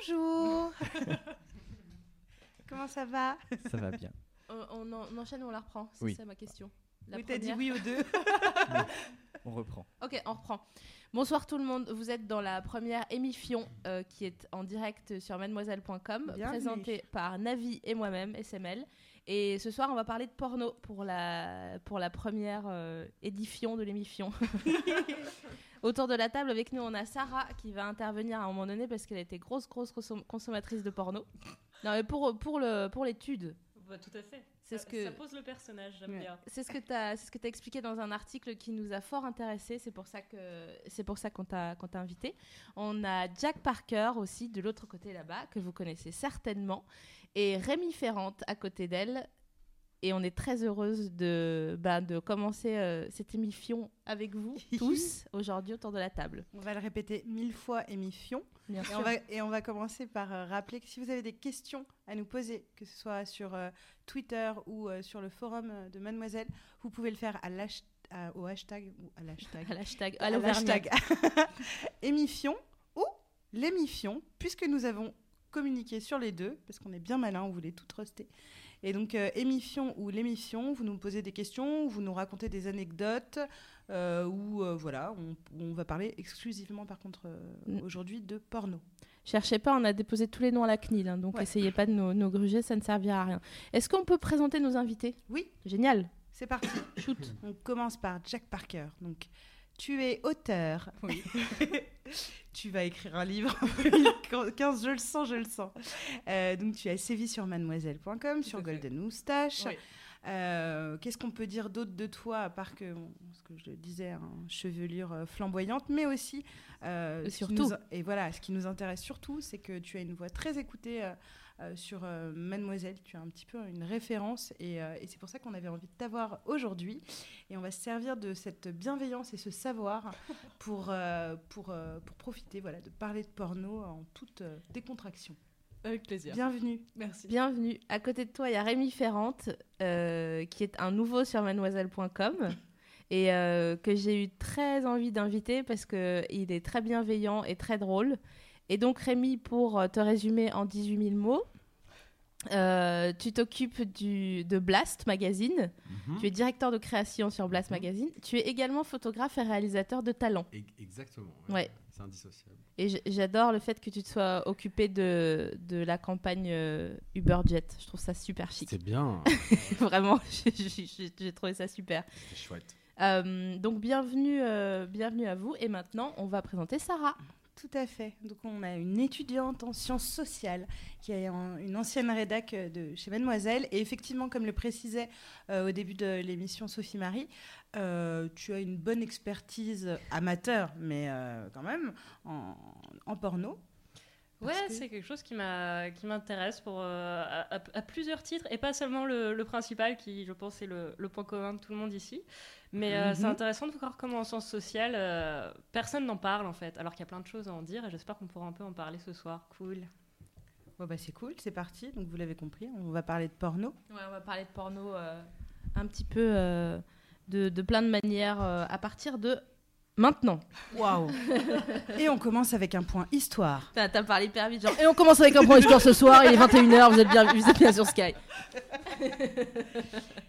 Bonjour Comment ça va? Ça va bien. On, on en- on enchaîne ou on la reprend C'est Oui. ça ma question. La Oui, t'as dit oui aux deux. On reprend. Ok, on reprend. Bonsoir tout le monde. Vous êtes dans la première émission euh, qui est en direct sur mademoiselle.com, présentée par Navi et moi-même, SML. Et ce soir, on va parler de porno pour la, pour la première euh, édition de l'émission. Autour de la table, avec nous, on a Sarah qui va intervenir à un moment donné parce qu'elle a été grosse, grosse consom- consommatrice de porno. Non, mais pour, pour le- pour l'étude. Bah, tout à fait. C'est ça, ce que- ça pose le personnage, j'aime Ouais. bien. C'est ce que tu as, ce que as expliqué dans un article qui nous a fort intéressé. C'est pour ça que c'est pour ça qu'on t'a qu'on t'a invité. On a Jack Parker aussi de l'autre côté là-bas que vous connaissez certainement et Rémi Ferrante à côté d'elle. Et on est très heureuse de bah, de commencer euh, cette émission avec vous tous aujourd'hui autour de la table. On va le répéter mille fois, émission. Bien Et on, va, et on va commencer par euh, rappeler que si vous avez des questions à nous poser, que ce soit sur euh, Twitter ou euh, sur le forum de Mademoiselle, vous pouvez le faire à au hashtag ou à l'hashtag À l'hashtag. à l'hashtag émission ou l'émission, puisque nous avons communiqué sur les deux, parce qu'on est bien malin, on voulait tout truster. Et donc, euh, émission ou l'émission, vous nous posez des questions, vous nous racontez des anecdotes, euh, ou euh, voilà, on, on va parler exclusivement, par contre, euh, Mm. aujourd'hui, de porno. Cherchez pas, on a déposé tous les noms à la CNIL, hein, donc Ouais. essayez pas de nous, nous gruger, ça ne servira à rien. Est-ce qu'on peut présenter nos invités? Oui, Génial. c'est parti. Shoot. On commence par Jack Parker. Donc, tu es auteur. Oui. tu vas écrire un livre en 2015, je le sens, je le sens. Euh, donc, tu as sévi sur mademoiselle.com, sur. Golden Moustache. Oui. Euh, Qu'est-ce qu'on peut dire d'autre de toi, à part que, bon, ce que je disais, hein, chevelure euh, flamboyante, mais aussi. euh, surtout. nous- et voilà, ce qui nous intéresse surtout, c'est que tu as une voix très écoutée sur euh, Mademoiselle. Tu as un petit peu une référence, et, euh, et c'est pour ça qu'on avait envie de t'avoir aujourd'hui. Et on va se servir de cette bienveillance et ce savoir pour, euh, pour, euh, pour profiter voilà, de parler de porno en toute euh, décontraction. Avec plaisir. Bienvenue. Merci. Bienvenue. À côté de toi, il y a Rémi Ferrante, euh, qui est un nouveau sur mademoiselle.com et euh, que j'ai eu très envie d'inviter parce qu'il est très bienveillant et très drôle. Et donc, Rémi, pour euh, te résumer en 18 000 mots, euh, tu t'occupes de Blast Magazine. Mhm. Tu es directeur de création sur Blast Magazine. Tu es également photographe et réalisateur de talent. E- Exactement. Ouais. C'est indissociable. Et j'adore le fait que tu te sois occupé de, de la campagne euh, UberJet. Je trouve ça super chic. C'est bien. Vraiment, j'ai- trouvé ça super. C'est chouette. Euh, donc bienvenue, bienvenue à vous. Et maintenant, on va présenter Sarah. Tout à fait. Donc on a une étudiante en sciences sociales qui est une ancienne rédac euh, de chez Mademoiselle. Et effectivement, comme le précisait euh, au début de l'émission Sophie Marie, euh, tu as une bonne expertise amateur, mais quand même, en porno. Ouais, que- c'est quelque chose qui m'a qui m'intéresse pour euh, à, plusieurs titres et pas seulement le, le principal qui, je pense, est le, le point commun de tout le monde ici. Mais euh, Mhm. c'est intéressant de voir comment en sciences sociales, euh, personne n'en parle en fait, alors qu'il y a plein de choses à en dire et j'espère qu'on pourra un peu en parler ce soir. Cool. Bon, bah, c'est cool, c'est parti. Donc vous l'avez compris, on va parler de porno. Ouais, on va parler de porno euh, un petit peu euh, de, de plein de manières euh, à partir de maintenant. Waouh Et on commence avec un point histoire. T'as t'as parlé hyper vite, genre. Et on commence avec un point histoire ce soir. Il est 21h. Vous êtes bien, vous êtes bien sur Sky.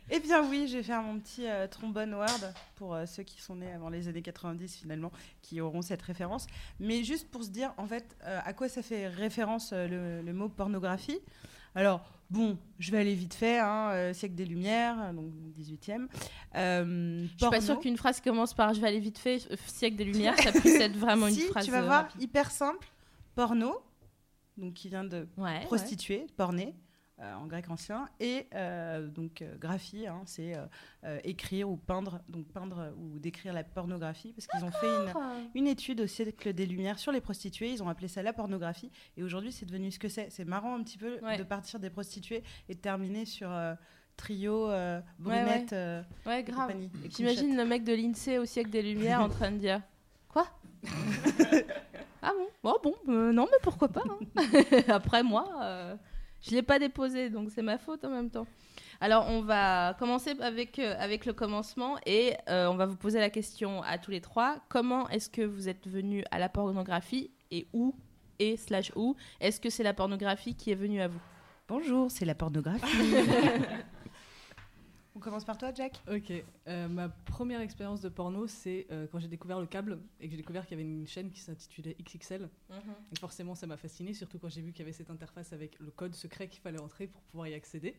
Eh bien oui, je vais faire mon petit euh, trombone word pour euh, ceux qui sont nés avant les années 90 finalement, qui auront cette référence. Mais juste pour se dire en fait euh, à quoi ça fait référence euh, le, le mot pornographie? Alors bon, je vais aller vite fait, hein, euh, siècle des Lumières, donc 18e. Euh, Je suis pas sûre qu'une phrase commence par je vais aller vite fait, euh, siècle des lumières, ça puisse être vraiment si, une phrase. tu vas voir, rapide. hyper simple, porno, donc qui vient de Ouais, prostituée, pornée, euh, en grec ancien, et euh, donc euh, graphie, hein, c'est écrire ou peindre, donc peindre ou décrire la pornographie, parce qu'ils ont fait une, ouais. une étude au siècle des Lumières sur les prostituées, ils ont appelé ça la pornographie, et aujourd'hui c'est devenu ce que c'est. C'est marrant un petit peu Ouais. de partir des prostituées et de terminer sur trio, euh, Ouais, brunette, euh, Ouais, et grave. J'imagine le mec de l'INSEE au siècle des Lumières en train de dire Quoi? Ah bon? Oh bon, euh, non, mais pourquoi pas hein. Après, moi, je l'ai pas déposé, donc c'est ma faute en même temps. Alors, on va commencer avec, euh, avec le commencement et euh, on va vous poser la question à tous les trois. Comment est-ce que vous êtes venus à la pornographie et où et slash ou Est-ce que c'est la pornographie qui est venue à vous? Bonjour, c'est la pornographie. On commence par toi, Jack Ok, euh, ma première expérience de porno, c'est euh, quand j'ai découvert le câble et que j'ai découvert qu'il y avait une chaîne qui s'intitulait XXL. Et forcément, ça m'a fasciné, surtout quand j'ai vu qu'il y avait cette interface avec le code secret qu'il fallait entrer pour pouvoir y accéder.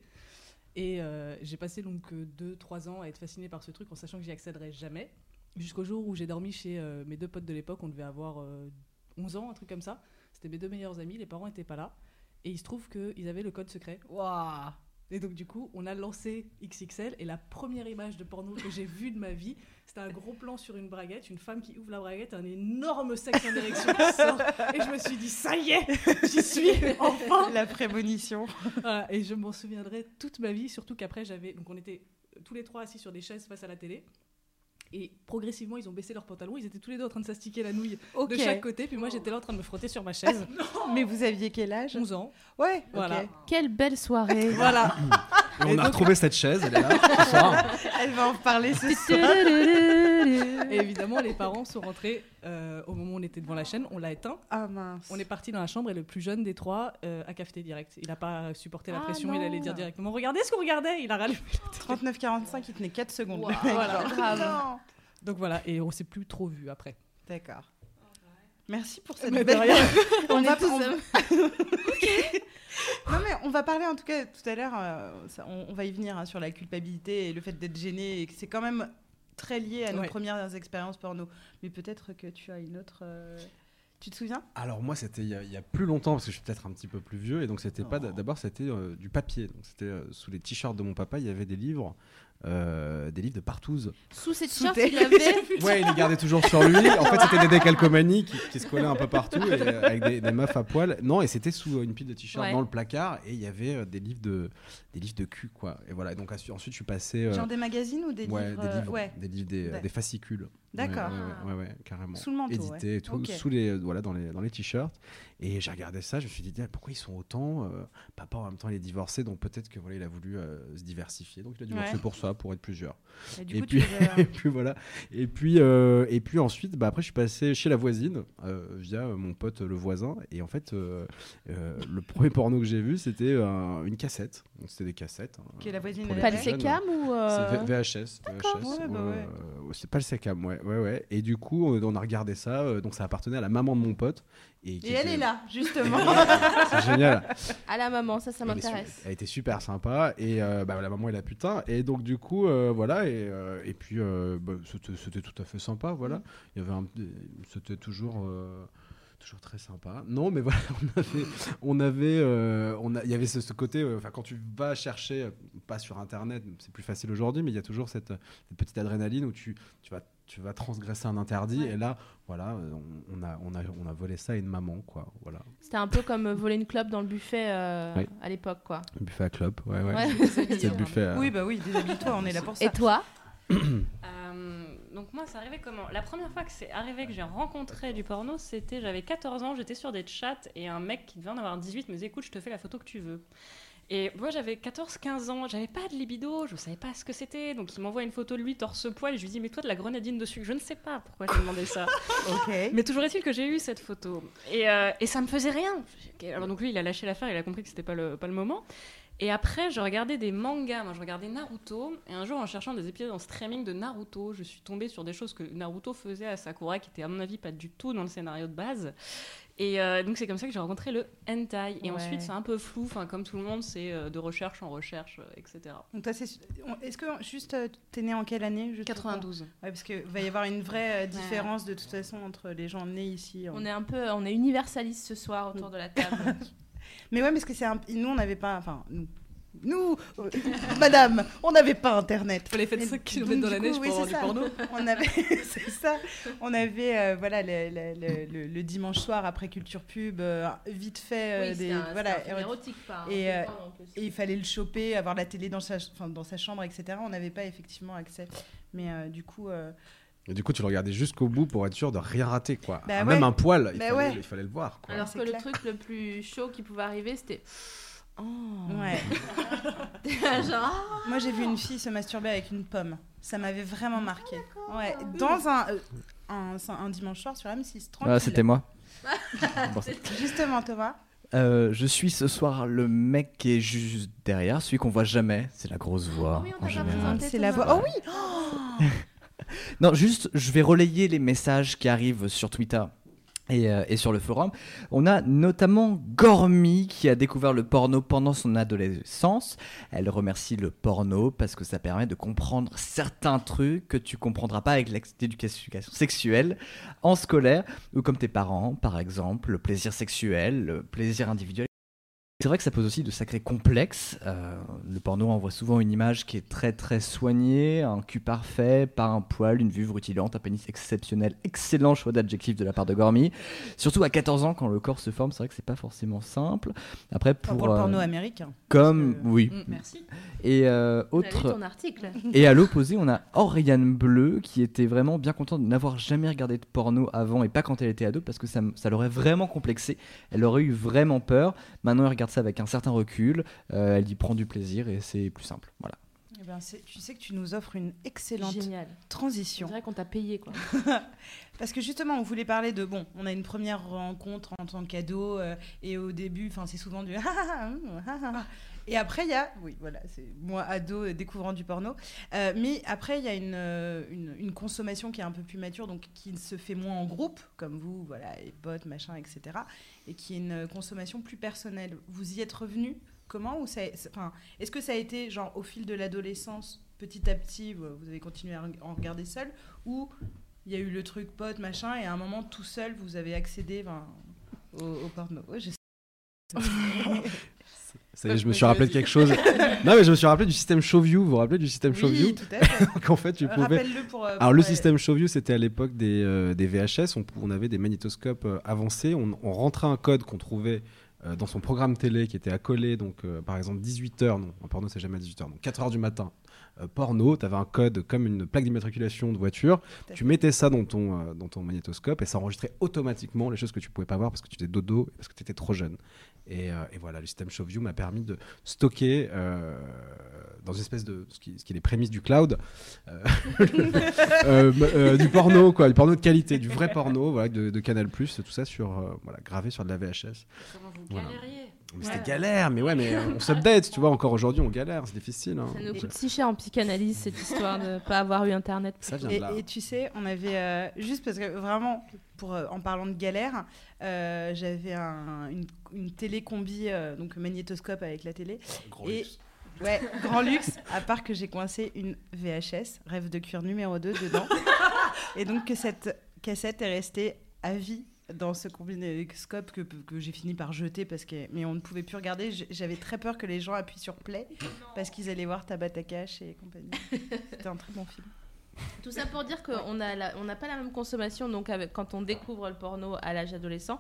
Et euh, j'ai passé donc 2-3 ans à être fasciné par ce truc en sachant que j'y accéderais jamais. Jusqu'au jour où j'ai dormi chez mes deux potes de l'époque, on devait avoir euh, 11 ans, un truc comme ça. C'était mes deux meilleurs amis, les parents n'étaient pas là. Et il se trouve qu'ils avaient le code secret. Waouh Et donc, du coup, on a lancé XXL. Et la première image de porno que j'ai vue de ma vie, c'était un gros plan sur une braguette, une femme qui ouvre la braguette, un énorme sexe en érection qui sort. Et je me suis dit, ça y est, j'y suis, enfin La prémonition. Voilà, Et je m'en souviendrai toute ma vie, surtout qu'après, j'avais. Donc, on était tous les trois assis sur des chaises face à la télé. Et progressivement, ils ont baissé leurs pantalons. Ils étaient tous les deux en train de s'astiquer la nouille de chaque côté. Puis moi, j'étais là en train de me frotter sur ma chaise. Mais vous aviez quel âge? 11 ans. Ouais, Voilà. Quelle belle soirée Voilà. Et on Et a donc- retrouvé cette chaise, elle est là ce soir. Elle va en parler ce soir. Et évidemment, les parents sont rentrés euh, au moment où on était devant la chaîne. On l'a éteint. Ah mince. On est parti dans la chambre et le plus jeune des trois euh, a cafeté direct. Il n'a pas supporté la Ah pression. non. Il allait dire directement Regardez ce qu'on regardait. Il a rallumé. 39-45, il tenait 4 secondes. Wow, le mec, voilà. genre. Grave. Non. Donc voilà. Et on s'est plus trop vu après. D'accord. Merci pour cette Mais de belle... rien. on, On va, on-. Non mais on va parler en tout cas tout à l'heure, euh, ça- on, on va y venir hein, sur la culpabilité et le fait d'être gêné et que c'est quand même très lié à nos Ouais. premières expériences porno. Mais peut-être que tu as une autre... euh, Tu te souviens? Alors moi c'était il y, a- il y a plus longtemps parce que je suis peut-être un petit peu plus vieux et donc c'était pas Oh. d'abord c'était euh, du papier donc c'était euh, sous les t-shirts de mon papa il y avait des livres euh, des livres de partouze. Sous ces Sous t-shirts, tes- il y avait. Ouais, il les gardait toujours sur lui. En fait, c'était des décalcomanies qui, qui se collaient un peu partout et, euh, avec des, des meufs à poil. Non, et c'était sous une pile de t-shirts Ouais. dans le placard et il y avait euh, des livres de des livres de cul quoi. Et voilà. Et donc ensuite je suis passé euh, Genre des magazines ou des ouais, livres des livres, ouais. des livres des, D'ac- des fascicules. D'accord. Ouais, ouais, ouais, ouais, carrément. Sous le manteau, Édité et tout, sous les euh, voilà dans les dans les t-shirts. Et j'ai regardé ça, je me suis dit pourquoi ils sont autant euh, Papa en même temps il est divorcé, donc peut-être que voilà il a voulu euh, se diversifier, donc il a divorcé Ouais. pour ça, pour être plusieurs. Et du Et coup, puis- as- et puis voilà. Et puis, euh, et puis ensuite, bah, après, je suis passé chez la voisine euh, via euh, mon pote le voisin. Et en fait, euh, euh, le premier porno que j'ai vu, c'était euh, une cassette. Donc, C'était des cassettes. hein, Qui est la voisine Pas le sécam ou. euh, C'est VHS. VHS, ouais, bah euh, ouais. euh, c'est pas le SECAM, ouais, ouais, ouais. Et du coup, on a regardé ça. euh, donc, ça appartenait à la maman de mon pote. Et, elle était- est là, justement. C'est génial. À la maman, ça, ça m'intéresse. Elle était super sympa et euh, bah, la maman est la putain et donc du coup euh, voilà et, euh, et puis euh, bah, c'était c'était tout à fait sympa voilà il y avait un c'était toujours euh, toujours très sympa non mais voilà on avait on avait euh, on a il y avait ce, ce côté euh, enfin quand tu vas chercher euh, pas sur internet c'est plus facile aujourd'hui mais il y a toujours cette, cette petite adrénaline où tu tu vas tu vas transgresser un interdit et là voilà on, on a on a on a volé ça à une maman quoi voilà C'était un peu comme voler une clope dans le buffet euh, Oui. à l'époque, quoi. buffet à clope ouais ouais, Ouais. c'était le buffet à- oui, bah oui, déshabille-toi, on est là pour ça. Et toi Euh, donc moi, c'est arrivé comment? La première fois que c'est arrivé que j'ai rencontré du porno, c'était j'avais 14 ans, j'étais sur des chats et un mec qui devait en avoir 18 me disait écoute, je te fais la photo que tu veux. Et moi j'avais 14-15 ans, j'avais pas de libido, je savais pas ce que c'était, donc il m'envoie une photo de lui torse-poil et je lui dis mais toi de la grenadine dessus, je ne sais pas pourquoi j'ai demandé ça. Mais toujours est-il que j'ai eu cette photo. Et, euh, et ça me faisait rien. Alors donc lui, il a lâché l'affaire, il a compris que c'était pas le, pas le moment. Et après, je regardais des mangas. Moi, je regardais Naruto. Et un jour, en cherchant des épisodes en streaming de Naruto, je suis tombée sur des choses que Naruto faisait à Sakura, qui étaient, à mon avis, pas du tout dans le scénario de base. Et euh, donc, c'est comme ça que j'ai rencontré le hentai. Et Ouais. ensuite, c'est un peu flou. Enfin, comme tout le monde, c'est euh, de recherche en recherche, euh, etc. Donc toi, c'est- on- est-ce que juste t'es né en quelle année juste pour- 92. Ouais, parce qu'il va y avoir une vraie différence de toute façon entre les gens nés ici. en- On est un peu, on est universaliste ce soir autour de la table. Mais ouais, parce que c'est un... nous, on n'avait pas, enfin nous, nous, euh, Madame, on n'avait pas Internet. Il fallait faire Mais 5 donc, km dans la neige oui, pour avoir c'est du porno. On avait, c'est ça. On avait, euh, voilà, le, le- le- le- le dimanche soir après culture pub, euh, vite fait, euh, des, voilà, érotique. érotique, pas. Et, euh, et il fallait le choper, avoir la télé dans sa, enfin, dans sa chambre, etc. On n'avait pas effectivement accès. Mais euh, du coup, euh, Et du coup, tu le regardais jusqu'au bout pour être sûr de rien rater, quoi. Bah Ah, ouais. Même un poil, il, Bah fallait, ouais. il fallait le voir, quoi. Alors que le truc le plus chaud qui pouvait arriver, c'était. Oh. ouais. Genre. Moi, j'ai vu une fille se masturber avec une pomme. Ça m'avait vraiment marqué. Ouais, dans un, euh, un, un dimanche soir sur M6, tranquille. Ah, c'était moi. Bon, Justement, Thomas. Euh, je suis ce soir le mec qui est juste derrière, celui qu'on voit jamais. C'est la grosse voix Oui, on en général. C'est la voix. Oh oui Non, juste, je vais relayer les messages qui arrivent sur Twitter. Et, euh, sur le forum, on a notamment Gormy qui a découvert le porno pendant son adolescence. Elle remercie le porno parce que ça permet de comprendre certains trucs que tu comprendras pas avec l'éducation sexuelle en scolaire ou comme tes parents, par exemple, le plaisir sexuel, le plaisir individuel. C'est vrai que ça pose aussi de sacrés complexes. Euh, le porno envoie souvent une image qui est très très soignée, un cul parfait, pas un poil, une vulve rutilante, un pénis exceptionnel. Excellent choix d'adjectif de la part de Gormy. Surtout à 14 ans, quand le corps se forme, c'est vrai que c'est pas forcément simple. Après, Enfin, pour, Pour le euh, porno américain. comme que- oui. Mm. Merci. Et euh, autre ton article. et à l'opposé, on a Oriane Bleu qui était vraiment bien contente de n'avoir jamais regardé de porno avant et pas quand elle était ado parce que ça, ça l'aurait vraiment complexé. Elle aurait eu vraiment peur. Maintenant, elle regarde ça avec un certain recul. Euh, elle y prend du plaisir et c'est plus simple. Voilà. Eh ben, c'est- tu sais que tu nous offres une excellente Génial. Transition. dirait qu'on t'a payé, quoi. Parce que justement, on voulait parler de bon, on a une première rencontre en tant qu'ado euh, et au début, enfin, c'est souvent du et après il y a, oui, voilà, c'est moi ado découvrant du porno, Euh, mais après il y a une, euh, une, une consommation qui est un peu plus mature, donc qui se fait moins en groupe, comme vous, voilà, les potes, machin, etc., et qui est une consommation plus personnelle. Vous y êtes revenu Comment ou enfin, est-ce que ça a été genre au fil de l'adolescence, petit à petit, vous avez continué à en regarder seul, ou il y a eu le truc pote, machin, et à un moment, tout seul, vous avez accédé au, au porno? Ouais, je sais. Ça y est, je me suis rappelé de quelque chose. non, mais je me suis rappelé du système Showview. Vous vous rappelez du système oui, Showview tout à fait. Qu'en fait, tu Euh, pouvais. Pour. euh, Alors le système Showview, c'était à l'époque des, euh, des VHS, on, on avait des magnétoscopes euh, avancés, on, on rentrait un code qu'on trouvait dans son programme télé qui était accolé, donc par exemple 18h, non, en porno c'est jamais à 18h, donc 4h du matin, porno, tu avais un code comme une plaque d'immatriculation de voiture, tu mettais ça dans ton, euh, dans ton magnétoscope et ça enregistrait automatiquement les choses que tu pouvais pas voir parce que tu étais dodo et parce que tu étais trop jeune. Et, euh, et voilà, le système Showview m'a permis de stocker euh, dans une espèce de ce qui, ce qui est les prémices du cloud, euh, euh, euh, du porno, quoi, du porno de qualité, du vrai porno, voilà, de, de Canal+, tout ça sur, voilà, gravé sur de la VHS. Comment vous Voilà. galériez Mais Ouais. C'était galère, mais ouais, mais on s'update, tu vois, encore aujourd'hui on galère, c'est difficile. hein. Ça nous Donc, coûte si cher en psychanalyse, cette histoire de pas avoir eu Internet. Ça vient Et, de là. et tu sais, on avait euh, juste parce que vraiment, pour euh, en parlant de galère, euh, j'avais un- une, une télé combi, euh, donc magnétoscope avec la télé. Gros et- luxe. Ouais, grand luxe, à part que j'ai coincé une VHS, rêve de cuir numéro 2 dedans. et donc que cette cassette est restée à vie dans ce combinoscope que, que j'ai fini par jeter parce que mais on ne pouvait plus regarder j'avais très peur que les gens appuient sur play parce qu'ils allaient voir Tabatakash et compagnie c'était un très bon film Tout ça pour dire qu'on n'a on pas la même consommation donc avec, quand on découvre le porno à l'âge adolescent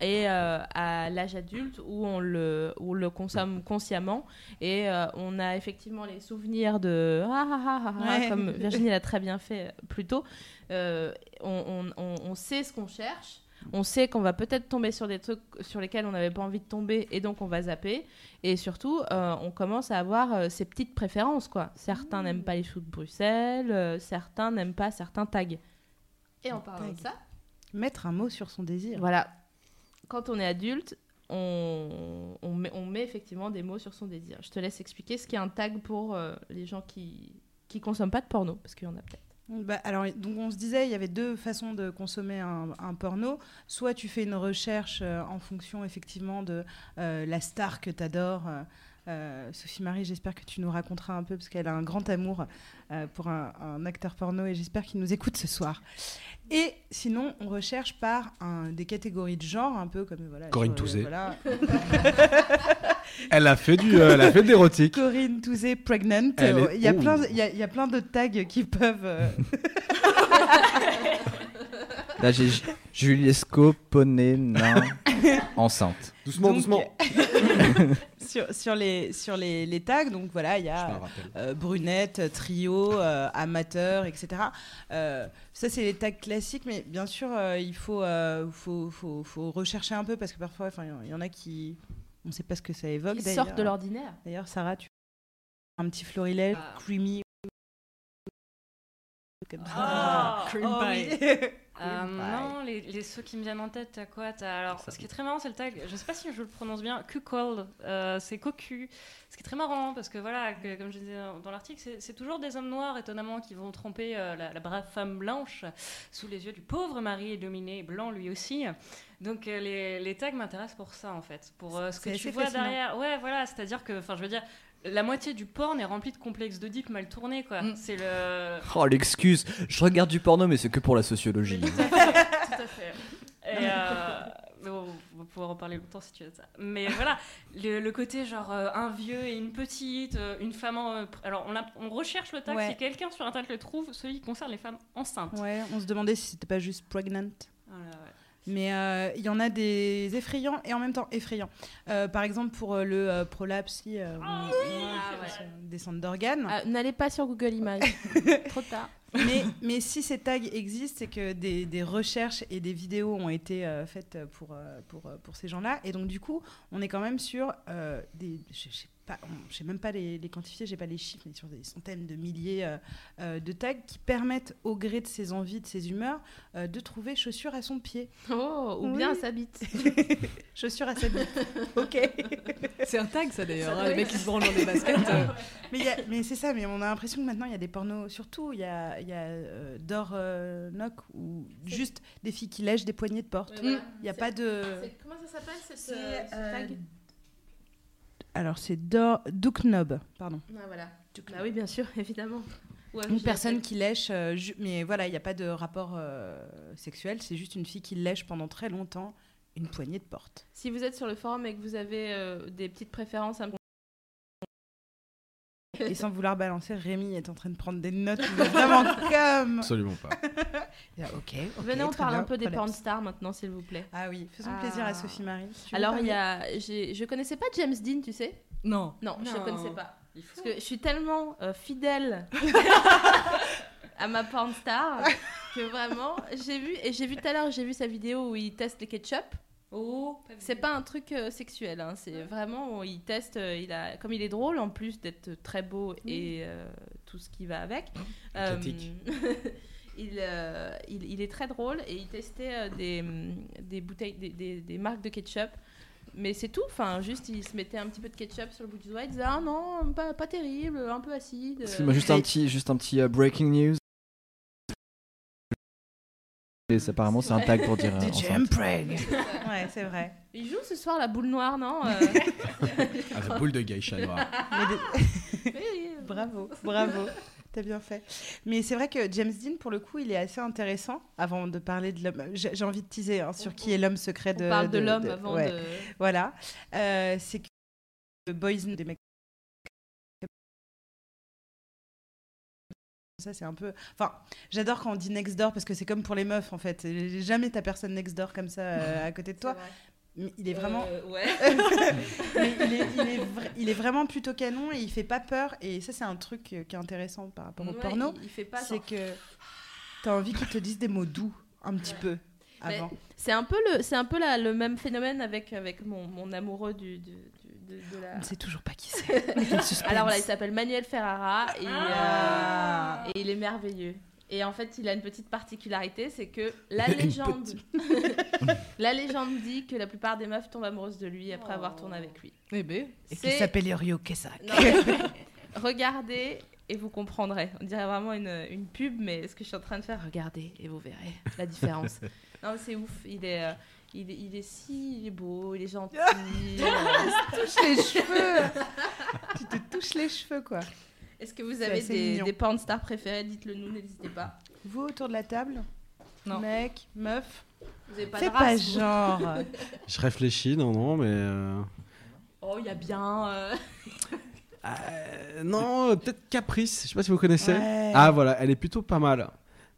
et euh, à l'âge adulte où on le, où on le consomme consciemment et euh, on a effectivement les souvenirs de ah, ah, ah, ah, ah, Ouais. comme Virginie l'a très bien fait euh, plus tôt. Euh, on- on- on sait ce qu'on cherche. On sait qu'on va peut-être tomber sur des trucs sur lesquels on n'avait pas envie de tomber et donc on va zapper. Et surtout, euh, on commence à avoir euh, ses petites préférences. quoi. Certains n'aiment pas les choux de Bruxelles, euh, certains n'aiment pas certains tags. Et en parlant de ça, mettre un mot sur son désir voilà, quand on est adulte, on, on met, on met effectivement des mots sur son désir. Je te laisse expliquer ce qu'est un tag pour euh, les gens qui qui consomment pas de porno, parce qu'il y en a peut-être. Bah, alors, donc on se disait, il y avait deux façons de consommer un, un porno. Soit tu fais une recherche euh, en fonction effectivement de euh, la star que tu adores. Sophie Marie, j'espère que tu nous raconteras un peu parce qu'elle a un grand amour euh, pour un, un acteur porno et j'espère qu'il nous écoute ce soir. Et sinon, on recherche par un- des catégories de genre, un peu comme voilà. Corinne Touzé. voilà. Elle a fait du, euh, elle a fait de l'érotique. Corinne Touzé pregnant. Euh, est- Il y a plein, il y a, il y a plein de tags qui peuvent. euh, Là, j'ai Ju- Juliesco, poney, nain, enceinte. Doucement, Donc, doucement. sur, sur les, sur les, les tags, donc voilà, il y a euh, brunette, trio, euh, amateur, etc. Euh, ça, c'est les tags classiques, mais bien sûr, euh, il faut, euh, faut, faut, faut rechercher un peu parce que parfois, enfin, il y en a qui. On ne sait pas ce que ça évoque. Qui d'ailleurs. sortent de l'ordinaire. D'ailleurs, Sarah, tu un petit florilège, Ah. creamy. Comme ça. Ah, cream Oh pie. oui. Euh, non, les, les- ceux qui me viennent en tête, t'as quoi Alors, ce qui est très marrant, c'est le tag. Je sais pas si je le prononce bien. Q-Call, c'est cocu. Ce qui est très marrant, parce que voilà, que- comme je disais dans l'article, c'est- toujours des hommes noirs, étonnamment, qui vont tromper euh, la, la brave femme blanche sous les yeux du pauvre mari dominé, blanc lui aussi. Donc, euh, les, les tags m'intéressent pour ça, en fait. Pour euh, ce que tu vois fascinant. derrière. Ouais, voilà, c'est-à-dire que, enfin, je veux dire. La moitié du porn est remplie de complexes d'Oedipe mal tournés, quoi. Mm. C'est le. Oh l'excuse, je regarde du porno mais c'est que pour la sociologie. Mais tout à fait, tout à fait. Et euh, bon, on va pouvoir en parler longtemps si tu veux ça. Mais voilà, le, le côté genre euh, un vieux et une petite, euh, une femme. en- alors on, a- on recherche le tag. Ouais. Si quelqu'un sur internet le trouve, celui qui concerne les femmes enceintes. Ouais, on se demandait si c'était pas juste pregnant. Voilà, ouais. Mais euh, il y en a des effrayants et en même temps effrayants. Euh, par exemple, pour euh, le prolapse, euh, Ah ouais. descente d'organes. Ah, N'allez pas sur Google Images. Trop tard. mais, mais si ces tags existent, c'est que des, des recherches et des vidéos ont été euh, faites pour, pour, pour ces gens-là. Et donc, du coup, on est quand même sur euh, des. Je je sais pas, on- je sais même pas les, les quantifier, j'ai pas les chiffres, mais sur des centaines de milliers euh, euh, de tags qui permettent, au gré de ses envies, de ses humeurs, euh, de trouver chaussures à son pied. Oh, ou Oui. bien sa bite. Chaussures à sa bite. ok. C'est un tag, ça d'ailleurs. Hein, les mecs qui se branlent dans des baskets. euh, Mais, c'est ça, mais on a l'impression que maintenant il y a des pornos, surtout il y a, il y a euh, Dor euh, Knock, ou juste des filles qui lèchent des poignées de porte. Ouais, voilà. Il n'y a pas de. Comment ça s'appelle cette, ce euh, tag? Alors c'est Dor Knob, pardon. Ah, voilà. Bah oui, bien sûr, évidemment. Ouais, Une personne qui lèche, euh, mais voilà, il n'y a pas de rapport euh, sexuel, c'est juste une fille qui lèche pendant très longtemps une poignée de porte. Si vous êtes sur le forum et que vous avez euh, des petites préférences à me Et sans vouloir balancer, Rémi est en train de prendre des notes, vraiment comme. Absolument pas. Ok, Venez, on parle bien, un peu des porn stars maintenant, s'il vous plaît. Ah oui, faisons Ah. plaisir à Sophie Marie. Alors, il y a. Je connaissais pas James Dean, tu sais? Non. Non, je Non. ne connaissais pas. Il faut. Parce que je suis tellement euh, fidèle à ma porn star que vraiment, j'ai vu, et j'ai vu tout à l'heure, j'ai vu sa vidéo où il teste les ketchup. Oh, C'est pas un truc euh, sexuel, hein, c'est vraiment, il teste, euh, il a, comme il est drôle en plus d'être très beau et euh, tout ce qui va avec. euh, Atlantique. il, euh, il, il est très drôle et il testait euh, des, hum, des bouteilles, des, des- des marques de ketchup. Mais c'est tout, enfin, juste il se mettait un petit peu de ketchup sur le bout du doigt, il disait ah non, pas, pas terrible, un peu acide. Juste un petit, juste un petit breaking news. Apparemment c'est un tag pour dire. euh, impreg? Ouais, c'est vrai. Il joue ce soir la boule noire, non Euh, Ah, la boule de geisha noire. Mais des-. Bravo, bravo. T'as bien fait. Mais c'est vrai que James Dean, pour le coup, il est assez intéressant. Avant de parler de l'homme, j'ai envie de teaser hein, sur qui est l'homme secret de. On parle de, de- l'homme avant ouais. de. Voilà. Euh, c'est que le boys des mecs. Ça, c'est un peu. Enfin, j'adore quand on dit next door parce que c'est comme pour les meufs en fait. Jamais t'as personne next door comme ça euh, à côté de toi. Mais il est vraiment. Euh, ouais. Mais il, est, il est vra- il est vraiment plutôt canon et il fait pas peur. Et ça, c'est un truc euh, qui est intéressant par rapport au Ouais, porno. Il, il fait pas. C'est genre- que t'as envie qu'ils te disent des mots doux un petit peu Mais- avant. C'est un peu le, c'est un peu la- le même phénomène avec avec mon, mon amoureux du- de, de la. On ne sait toujours pas qui c'est. Alors là, il s'appelle Manuel Ferrara et, Ah. euh, et il est merveilleux. Et en fait, il a une petite particularité, c'est que la légende, la légende dit que la plupart des meufs tombent amoureuses de lui après avoir tourné avec lui. Eh ben, Et qui C'est- s'appelle Yorio Kesak. Regardez et vous comprendrez. On dirait vraiment une, une pub, mais ce que je suis en train de faire, regardez et vous verrez la différence. non, mais c'est ouf. Il est, euh, il est, il est si il est beau, il est gentil. euh, touche les cheveux. tu te touches les cheveux, quoi. Est-ce que vous avez des, des porn stars préférés? Dites-le nous, n'hésitez pas. Vous autour de la table? Non. Mec, meuf? Vous avez pas Fais de pas race, genre. Je réfléchis, non, non, mais. euh, Oh, il y a bien. euh, euh, non, peut-être Caprice, je sais pas si vous connaissez. Ouais. Ah voilà, elle est plutôt pas mal.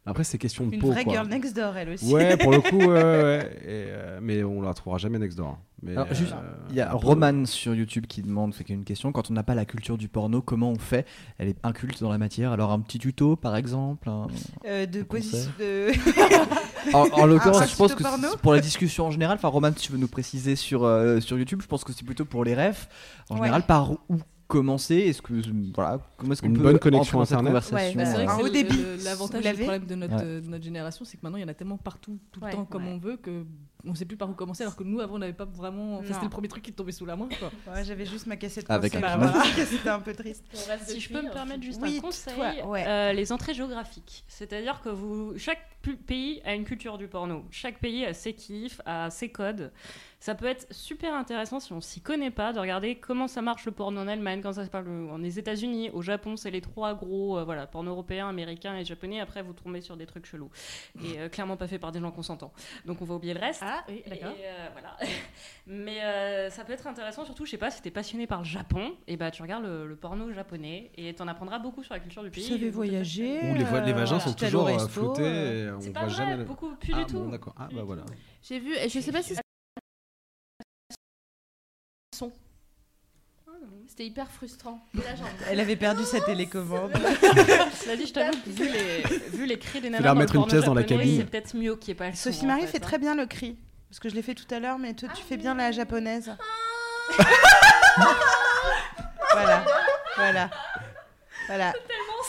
Après, c'est question de Une peau. vraie quoi. girl next door, elle aussi. Ouais, pour le coup, ouais, ouais, ouais. Et, euh, mais on la trouvera jamais next door. Mais, Alors, juste, euh, Il y a peu- Roman sur YouTube qui demande, fait une question, quand on n'a pas la culture du porno, comment on fait? Elle est inculte dans la matière, alors un petit tuto par exemple un- Euh, de position. De... En, en l'occurrence, je pense que c'est pour la discussion en général, enfin Roman, si tu veux nous préciser sur, euh, sur YouTube, je pense que c'est plutôt pour les refs. En Ouais. général, par où commencer Est-ce que voilà, comment est-ce qu'on Une peut bonne connexion entrer dans cette Internet conversation Bah, c'est vrai que débit, L'avantage le problème de notre, Ouais. euh, de notre génération, c'est que maintenant il y en a tellement partout, tout le Ouais. temps, comme Ouais. on veut, que on sait plus par où commencer. Alors que nous, avant, on n'avait pas vraiment. enfin. C'était le premier truc qui tombait sous la main. Ouais, J'avais juste ma cassette Avec bah, C'était un peu triste. Si je peux me permettre juste Oui, un conseil, toi, ouais. euh, les entrées géographiques. C'est-à-dire que vous, chaque pays a une culture du porno. Chaque pays a ses kiffs, a ses codes. Ça peut être super intéressant si on s'y connaît pas de regarder comment ça marche le porno en Allemagne, quand ça se parle en les États-Unis, au Japon, c'est les trois gros, euh, voilà, porno européen, américain et japonais. Après, vous tombez sur des trucs chelous et euh, clairement pas fait par des gens consentants. Donc on va oublier le reste. Ah, oui, Et, euh, voilà. Mais euh, ça peut être intéressant, surtout, je sais pas, si t'es passionné par le Japon, et bah tu regardes le, le porno japonais et t'en apprendras beaucoup sur la culture du pays. Vous, peut-être, voyager. Où les, vo- les vagins sont toujours on C'est pas voit vrai, jamais. le- beaucoup plus ah, du tout. bon, d'accord. Ah, bah voilà. tout. J'ai vu, et je sais pas si c'était hyper frustrant. Et là, j'en- Elle avait perdu sa télécommande. Cela dit, je t'avoue que vu les, vu les cris des nanas leur dans le mettre une porno pièce dans la japonais, cabine. C'est peut-être mieux qu'il n'y ait pas le son, Sophie en Marie fait, fait hein. très bien le cri. Parce que je l'ai fait tout à l'heure, mais toi, tu fais bien la japonaise. voilà. Voilà. Voilà.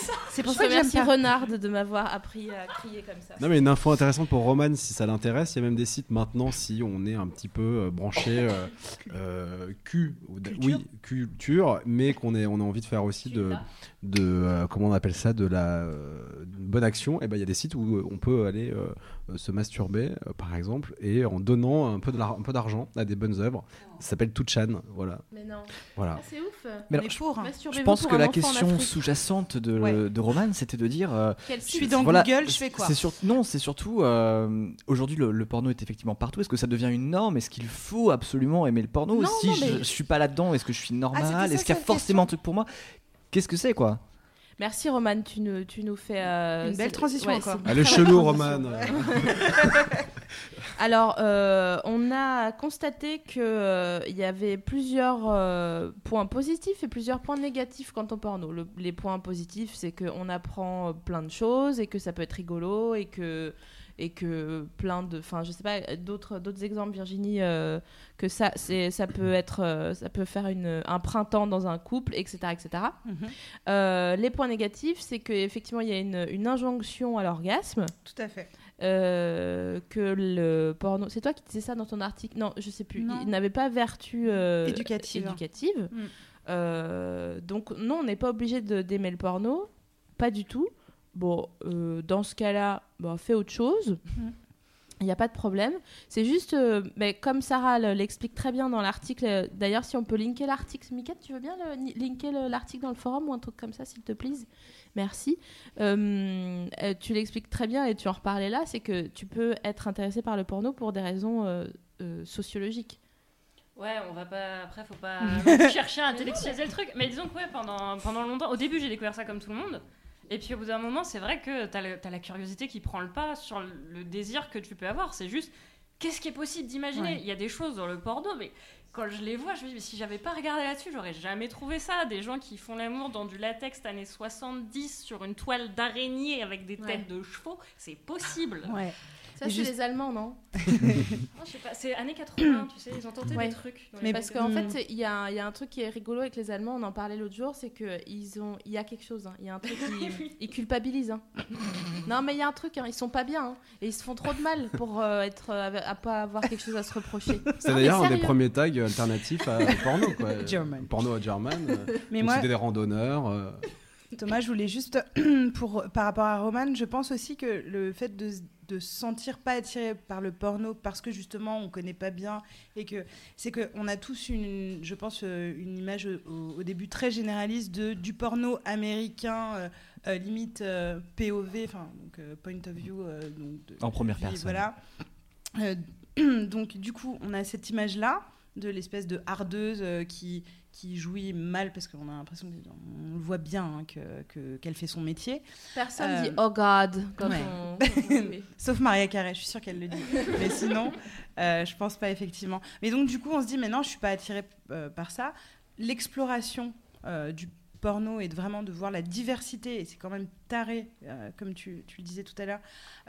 C'est pour Je ça que j'aime remercie. Renard de m'avoir appris à crier comme ça. Non mais une info intéressante pour Roman si ça l'intéresse, il y a même des sites maintenant si on est un petit peu euh, branché euh, euh, Q, Culture. oui culture, mais qu'on on a envie de faire aussi de, de euh, comment on appelle ça de la euh, bonne action. Et ben il y a des sites où on peut aller se masturber euh, par exemple et en donnant un peu d'argent à des bonnes œuvres. Ça s'appelle Tuchan, voilà Mais non. voilà. Ah, c'est ouf. Mais On alors, est pour. hein. Je pense pour que la question sous-jacente de, Ouais. de Roman, c'était de dire. euh, Je suis dans voilà, Google, je fais quoi sur- Non, c'est surtout. euh, Aujourd'hui, le, le porno est effectivement partout. Est-ce que ça devient une norme? Est-ce qu'il faut absolument aimer le porno? Non, Si non, je, mais- je suis pas là-dedans, est-ce que je suis normal? Ah, ça, Est-ce qu'il y a forcément un truc pour moi? Qu'est-ce que c'est, quoi? Merci Roman, tu nous, tu nous fais euh, Une belle transition ouais, encore. Elle est chelou. Roman. Alors, euh, on a constaté qu'il y avait plusieurs euh, points positifs et plusieurs points négatifs quant au porno. Le- les points positifs, c'est qu'on apprend plein de choses et que ça peut être rigolo et que et que plein de enfin je sais pas d'autres d'autres exemples Virginie euh, que ça c'est ça peut être euh, ça peut faire une, un printemps dans un couple etc etc Mhm. Euh, les points négatifs c'est qu'effectivement il y a une, une injonction à l'orgasme Tout à fait. euh, que le porno. C'est toi qui disais ça dans ton article? Non, je sais plus. Non. Il n'avait pas vertu euh, Éducative. éducative. Mm. Euh, donc non, on n'est pas obligé d'aimer le porno, pas du tout. Bon, euh, dans ce cas-là, bah, fais autre chose. Mm. Il n'y a pas de problème. C'est juste, euh, mais comme Sarah le- l'explique très bien dans l'article, euh, d'ailleurs, si on peut linker l'article, Mika, tu veux bien le- linker le- l'article dans le forum ou un truc comme ça, s'il te plaît Merci. Euh, tu l'expliques très bien et tu en reparlais là, c'est que tu peux être intéressé par le porno pour des raisons euh, euh, sociologiques. Ouais, on va pas. Après, faut pas chercher à intellectualiser le truc. Mais disons que ouais, pendant, pendant longtemps, au début, j'ai découvert ça comme tout le monde. Et puis au bout d'un moment, c'est vrai que le- t'as la curiosité qui prend le pas sur le, le désir que tu peux avoir. C'est juste, qu'est-ce qui est possible d'imaginer? Ouais. Il y a des choses dans le porno, mais quand je les vois, je me dis, mais si j'avais pas regardé là-dessus, j'aurais jamais trouvé ça. Des gens qui font l'amour dans du latex années 70 sur une toile d'araignée avec des Ouais. têtes de chevaux, c'est possible. Ouais. Ça, c'est juste- les Allemands, non Oh, je sais pas, c'est années 80, tu sais, ils ont tenté Ouais. des trucs. dans les Mais Parce qu'en Hmm. fait, il y, a un- il y a un truc qui est rigolo avec les Allemands, on en parlait l'autre jour, c'est qu'il ont... il y a quelque chose. hein. Il y a un truc qui ils culpabilisent. hein. non, mais il y a un truc, hein. ils sont pas bien. hein. Et ils se font trop de mal pour euh, être, euh, à pas avoir quelque chose à se reprocher. C'est d'ailleurs un des premiers tags alternatifs à porno quoi. German. Porno à German. euh, Mais moi, c'était des randonneurs. euh, Thomas, je voulais juste, pour, par rapport à Roman, je pense aussi que le fait de, de se sentir pas attiré par le porno parce que justement on connaît pas bien et que c'est qu'on a tous une, je pense, euh, une image au, au début très généraliste de, du porno américain, euh, euh, limite euh, POV, enfin donc, point of view, donc de- En première personne. Voilà. Donc du coup, on a cette image-là de l'espèce de hardeuse qui, qui jouit mal parce qu'on a l'impression qu'on le voit bien hein, que, que- qu'elle fait son métier. Personne Euh, dit Oh God quand ouais. on. Sauf Maria Carré, je suis sûre qu'elle le dit. mais sinon, euh, je pense pas effectivement. Mais donc du coup, on se dit, mais non, je suis pas attirée euh, par ça. L'exploration euh, du porno et de vraiment de voir la diversité, et c'est quand même taré, euh, comme tu, tu le disais tout à l'heure,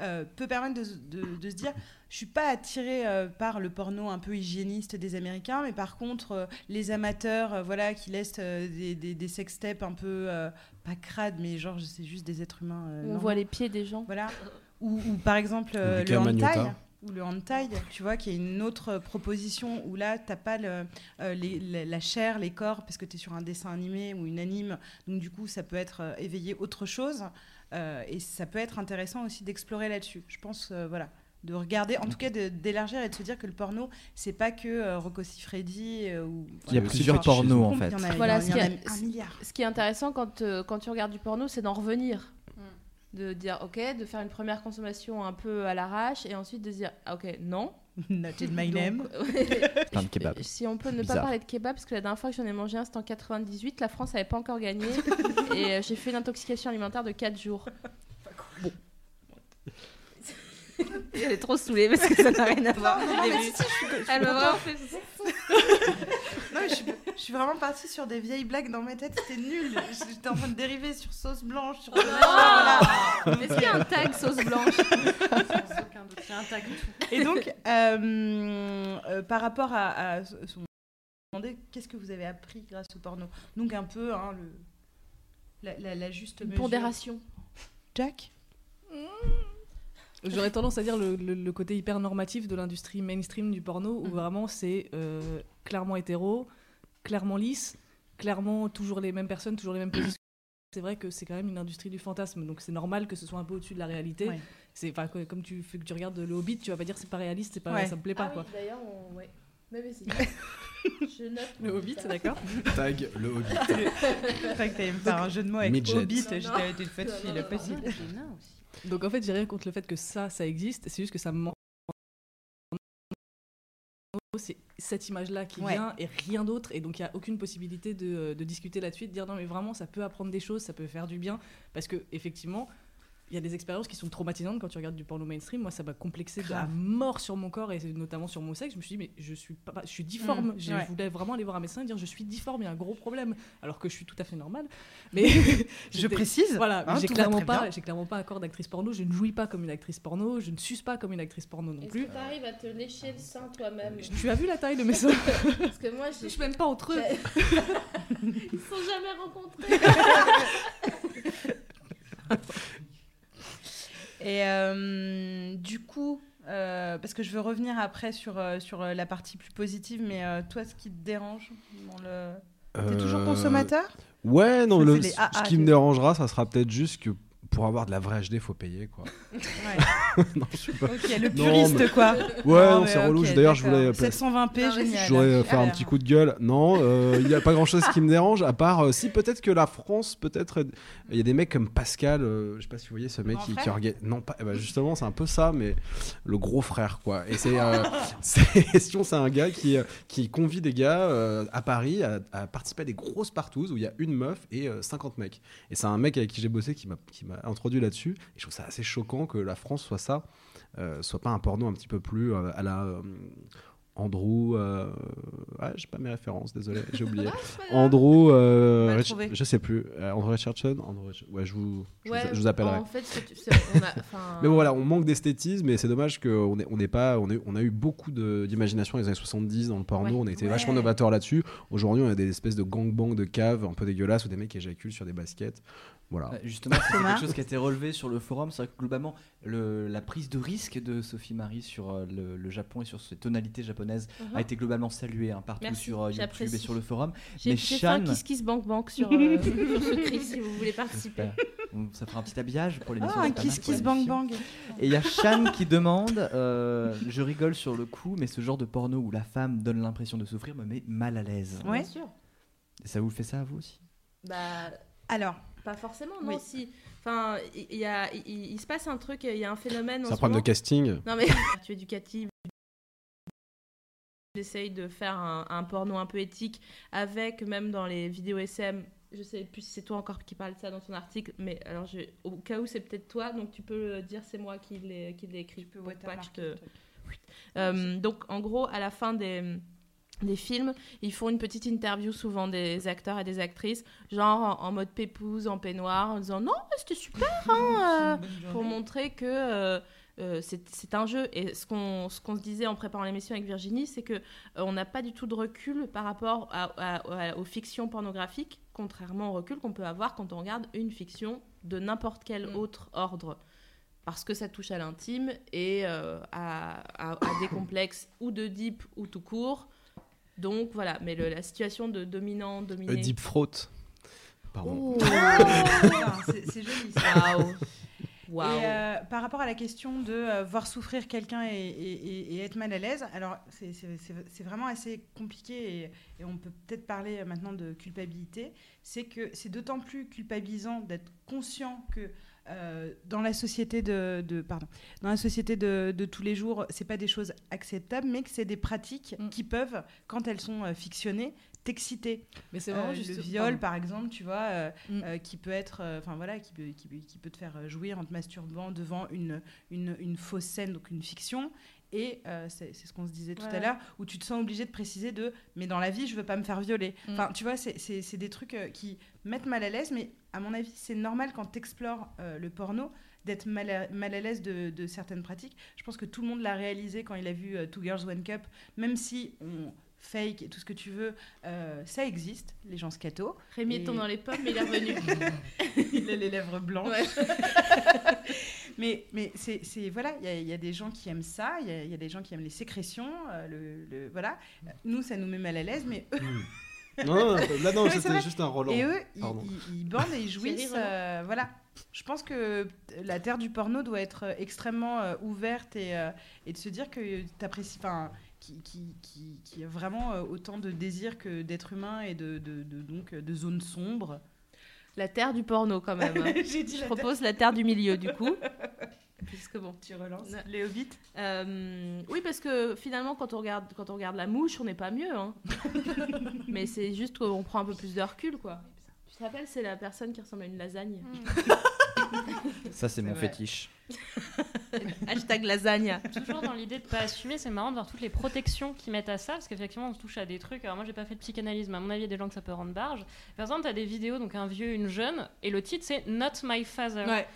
euh, peut permettre de, de- de se dire je suis pas attirée euh, par le porno un peu hygiéniste des Américains, mais par contre, euh, les amateurs euh, voilà, qui laissent euh, des, des, des sextapes un peu, euh, pas crades, mais genre, c'est juste des êtres humains. euh, On voit les pieds des gens. Voilà. Ou, ou par exemple euh, le hentai. Ou le hentai, tu vois, qui est une autre proposition où là, t'as pas le, euh, les- la, la chair, les corps, parce que tu es sur un dessin animé ou une anime. Donc, du coup, ça peut être euh, éveillé autre chose. Euh, et ça peut être intéressant aussi d'explorer là-dessus. Je pense, euh, voilà, de regarder, en tout cas d'élargir et de se dire que le porno, c'est pas que euh, Rocco Siffredi euh, ou. Il y a plusieurs pornos en il y fait. en a- Voilà, il y en ce a qui est- un milliard. Ce qui est intéressant quand, euh, quand tu regardes du porno, c'est d'en revenir. De dire ok, de faire une première consommation un peu à l'arrache et ensuite de dire ah, ok, non. Not in my name. Donc, Plein de kebabs. Si on peut ne Bizarre. pas parler de kebab, parce que la dernière fois que j'en ai mangé un, c'était en 98, la France n'avait pas encore gagné et euh, j'ai fait une intoxication alimentaire de 4 jours. Bon. Elle est trop saoulée parce que ça n'a rien à voir. Non, au mais début. si, si, je suis- je suis Elle m'a vraiment fait Non, mais je, suis, je suis vraiment partie sur des vieilles blagues dans ma tête, c'était nul. J'étais en train de dériver sur sauce blanche, sur. Est-ce qu'il y a un tag sauce blanche Sans aucun doute. Il y a un tag tout. Et donc, euh, euh, par rapport à, à demander qu'est-ce que vous avez appris grâce au porno? Donc un peu hein, le, la, la- la juste Une mesure. pondération. Jack? J'aurais tendance à dire le, le- le côté hyper normatif de l'industrie mainstream du porno, où Mhm. vraiment c'est euh, clairement hétéro, clairement lisse, clairement toujours les mêmes personnes, toujours les mêmes positions. C'est vrai que c'est quand même une industrie du fantasme, donc c'est normal que ce soit un peu au-dessus de la réalité. Ouais. C'est comme tu fais que tu regardes le Hobbit, tu vas pas dire c'est pas réaliste, c'est pas Ouais. ça me plaît pas Ah quoi. oui, d'ailleurs, on... ouais. Mais vas-y. Je note. Le Hobbit, d'accord. Tag le Hobbit. Je que t'allais me faire un jeu de mots avec Midget. Hobbit, j'étais été fait Non, fil non, non, possible. Donc en fait, j'ai rien contre le fait que ça, ça existe. C'est juste que ça me manque. C'est cette image-là qui Ouais. vient et rien d'autre. Et donc il n'y a aucune possibilité de, de discuter là-dessus, de dire non mais vraiment ça peut apprendre des choses, ça peut faire du bien. Parce que effectivement, y a des expériences qui sont traumatisantes quand tu regardes du porno mainstream. Moi, ça m'a complexé de à mort sur mon corps et notamment sur mon sexe. Je me suis dit mais je suis pas, je suis difforme. Mm, Je ouais. voulais vraiment aller voir un médecin et dire je suis difforme, il y a un gros problème. Alors que je suis tout à fait normale. Mais Je précise. voilà, hein, j'ai clairement pas, clairement pas un corps d'actrice porno. Je ne jouis pas comme une actrice porno. Je ne suce pas comme une actrice porno non plus. tu arrives à te lécher le sein toi-même Tu as vu la taille de mes seins Parce que moi, Je touche même pas entre eux. Ils se sont jamais rencontrés. Et euh, du coup, euh, parce que je veux revenir après sur, euh, sur la partie plus positive, mais euh, toi, ce qui te dérange dans le... T'es toujours consommateur? Ouais, non, le- ce qui me dérangera, ça sera peut-être juste que pour avoir de la vraie HD, faut payer quoi. Ouais. non, je sais pas. Ok, le Non, puriste, mais- quoi. Ouais, c'est relou. D'ailleurs, je voulais, 720p, Non, mais génial. je voulais euh, faire un petit coup de gueule. Non, euh, il n'y a pas grand chose qui me dérange, à part euh, si peut-être que la France, peut-être, euh, il y a des mecs comme Pascal, euh, je sais pas si vous voyez ce mec qui, qui. Non, pas, eh ben, justement, c'est un peu ça, mais le gros frère, quoi. Et c'est. euh, c'est question, c'est un gars qui, euh, qui convie des gars euh, à Paris à, à participer à des grosses partouzes où il y a une meuf et euh, 50 mecs. Et c'est un mec avec qui j'ai bossé qui m'a qui m'a introduit là-dessus. Et je trouve ça assez choquant que la France soit ça, euh, soit pas un porno un petit peu plus euh, à la. euh, Andrew, euh... ah, j'ai pas mes références, désolé, j'ai oublié. Andrew, euh, Rich- trouvé. je sais plus, euh, Andrew Richardson, Andrew ouais, je vous, je, Ouais, vous, je vous appellerai. En fait, c'est- c'est- on a- enfin, Mais bon, voilà, on manque d'esthétisme et c'est dommage qu'on on n'est pas, on, est- on a eu beaucoup de- d'imagination dans les années 70 dans le porno, Ouais. on a été Ouais. vachement novateurs là-dessus. Aujourd'hui, on a des espèces de gangbang de caves un peu dégueulasses où des mecs éjaculent sur des baskets. Voilà. Justement, c'est quelque chose qui a été relevé sur le forum. C'est vrai que globalement, le- la prise de risque de Sophie Marie sur euh, le, le Japon et sur ses tonalités japonaises uh-huh. a été globalement saluée hein, partout Merci, sur euh, YouTube et sur le forum. J'ai fait un Shan- kiss kiss bank bank sur, euh, sur ce cri si vous voulez participer. Ça fera un petit habillage pour l'émission. Ah, un kiss kiss bang bang. Et il y a Shan qui demande euh, Je rigole sur le coup, mais ce genre de porno où la femme donne l'impression de souffrir me met mal à l'aise. Ouais. Bien sûr. Et ça vous fait ça à vous aussi? Bah, Alors, pas forcément, non. Oui. Si, enfin, il y, a, il, il se passe un truc, il y a un phénomène. C'est un ce problème de casting. Non mais tu es éducative. J'essaye de faire un, un porno un peu éthique avec même dans les vidéos SM. Je sais plus si c'est toi encore qui parle de ça dans ton article, mais alors je, au cas où c'est peut-être toi, donc tu peux dire c'est moi qui l'ai qui l'ai écrit. pour pas que je te- Euh, donc en gros à la fin des des films, ils font une petite interview souvent des acteurs et des actrices, genre en, en mode pépouse, en peignoir, en disant non, c'était super, hein, euh, pour montrer que euh, euh, c'est un jeu. Et ce qu'on qu'on se disait en préparant l'émission avec Virginie, c'est que on n'a pas du tout de recul par rapport à- à- à- aux fictions pornographiques, contrairement au recul qu'on peut avoir quand on regarde une fiction de n'importe quel Mm. autre ordre. Parce que ça touche à l'intime et euh, à, à- à des complexes ou de deep ou tout court. Donc voilà, mais le- la situation de dominant, dominé. Euh, Deep Throat. Pardon. Oh. Ah, c'est joli ça. Waouh. Waouh. Et euh, par rapport à la question de euh, voir souffrir quelqu'un et, et- et- et être mal à l'aise, alors c'est- vraiment assez compliqué et, et on peut peut-être parler maintenant de culpabilité. C'est que c'est d'autant plus culpabilisant d'être conscient que euh, dans la société de, de- pardon, dans la société de, de tous les jours, c'est pas des choses acceptables, mais que c'est des pratiques Mm. qui peuvent, quand elles sont euh, fictionnées, t'exciter. Mais c'est Euh, vraiment le juste. viol, pardon. par exemple, tu vois, euh, Mm. euh, qui peut être, euh, enfin voilà, qui peut, qui, peut- qui peut te faire euh, jouir en te masturbant devant une, une, une fausse scène, donc une fiction. Et euh, c'est ce qu'on se disait tout à l'heure, où tu te sens obligé de préciser de, mais dans la vie, je veux pas me faire violer. Mm. Enfin, tu vois, c'est- des trucs euh, qui mettent mal à l'aise, mais à mon avis, c'est normal quand tu explores le porno d'être mal à, mal à l'aise de, de certaines pratiques. Je pense que tout le monde l'a réalisé quand il a vu euh, Two Girls One Cup, même si on fake et tout ce que tu veux, euh, ça existe, les gens scato. Rémi Et- tombe dans les pommes, mais il est revenu. il a les lèvres blanches. Ouais. mais mais c'est c'est- voilà, il y, a- il y a des gens qui aiment ça, il y, a- il y a des gens qui aiment les sécrétions, euh, le, le- voilà. Nous, ça nous met mal à l'aise, mais eux, Non, non, là non, c'était juste un Roland. et eux, ils, ils- ils bandent et ils jouissent. Euh, voilà. Je pense que la terre du porno doit être euh, extrêmement euh, ouverte et, euh, et de se dire que t'apprécies, enfin, qui, qui, qui, qui a vraiment euh, autant de désir que d'être humain et de, de, de- donc euh, de zones sombres. La terre du porno, quand même. hein. Dit Je la propose la terre du milieu, du coup. Puisque bon. Tu relances. Ouais. Les hobbits. Euh, oui, parce que finalement, quand on regarde, quand on regarde la mouche, on n'est pas mieux. hein. Mais c'est juste qu'on prend un peu plus de recul, quoi. Tu te rappelles, c'est la personne qui ressemble à une lasagne. Ça, c'est mon vrai. fétiche. Hashtag lasagne. Toujours dans l'idée de pas assumer, c'est marrant de voir toutes les protections qu'ils mettent à ça, parce qu'effectivement on se touche à des trucs. Alors moi j'ai pas fait de psychanalyse, mais à mon avis il y a des gens que ça peut rendre barge. Par exemple, t'as des vidéos, donc un vieux, une jeune, et le titre c'est Not My Father. Ouais.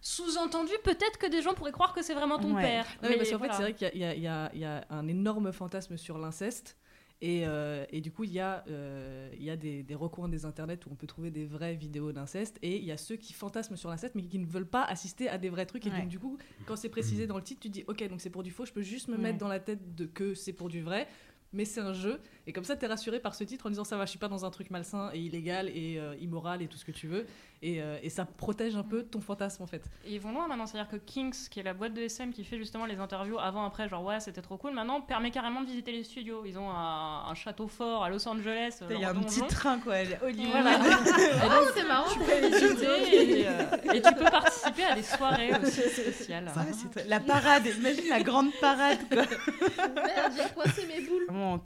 Sous-entendu, peut-être que des gens pourraient croire que c'est vraiment ton Ouais. père. Non, mais parce qu'en voilà. fait, c'est vrai qu'il y, a- y y un énorme fantasme sur l'inceste. Et, euh, et du coup, il y a, euh, il y a des, des recoins des internets où on peut trouver des vraies vidéos d'inceste. Et il y a ceux qui fantasment sur l'inceste, mais qui ne veulent pas assister à des vrais trucs. Et Ouais. donc, du coup, quand c'est précisé dans le titre, tu dis, OK, donc c'est pour du faux, je peux juste me Ouais. mettre dans la tête de que c'est pour du vrai. Mais c'est un jeu. Et comme ça, t'es rassuré par ce titre en disant, ça va, je suis pas dans un truc malsain et illégal et euh, immoral et tout ce que tu veux. Et, euh, et ça protège un peu ton fantasme, en fait. Et ils vont loin maintenant, c'est-à-dire que Kings, qui est la boîte de SM qui fait justement les interviews avant, après, genre ouais, c'était trop cool, maintenant permet carrément de visiter les studios. Ils ont un, un château fort à Los Angeles. Il y a un petit train, quoi. Hollywood. Voilà. Oh, c'est marrant. tu peux visiter et, euh, et tu peux participer à des soirées aussi spéciales. Ça, c'est très- La parade, imagine la grande parade, quoi. Merde, j'ai coincé mes boules. Vraiment,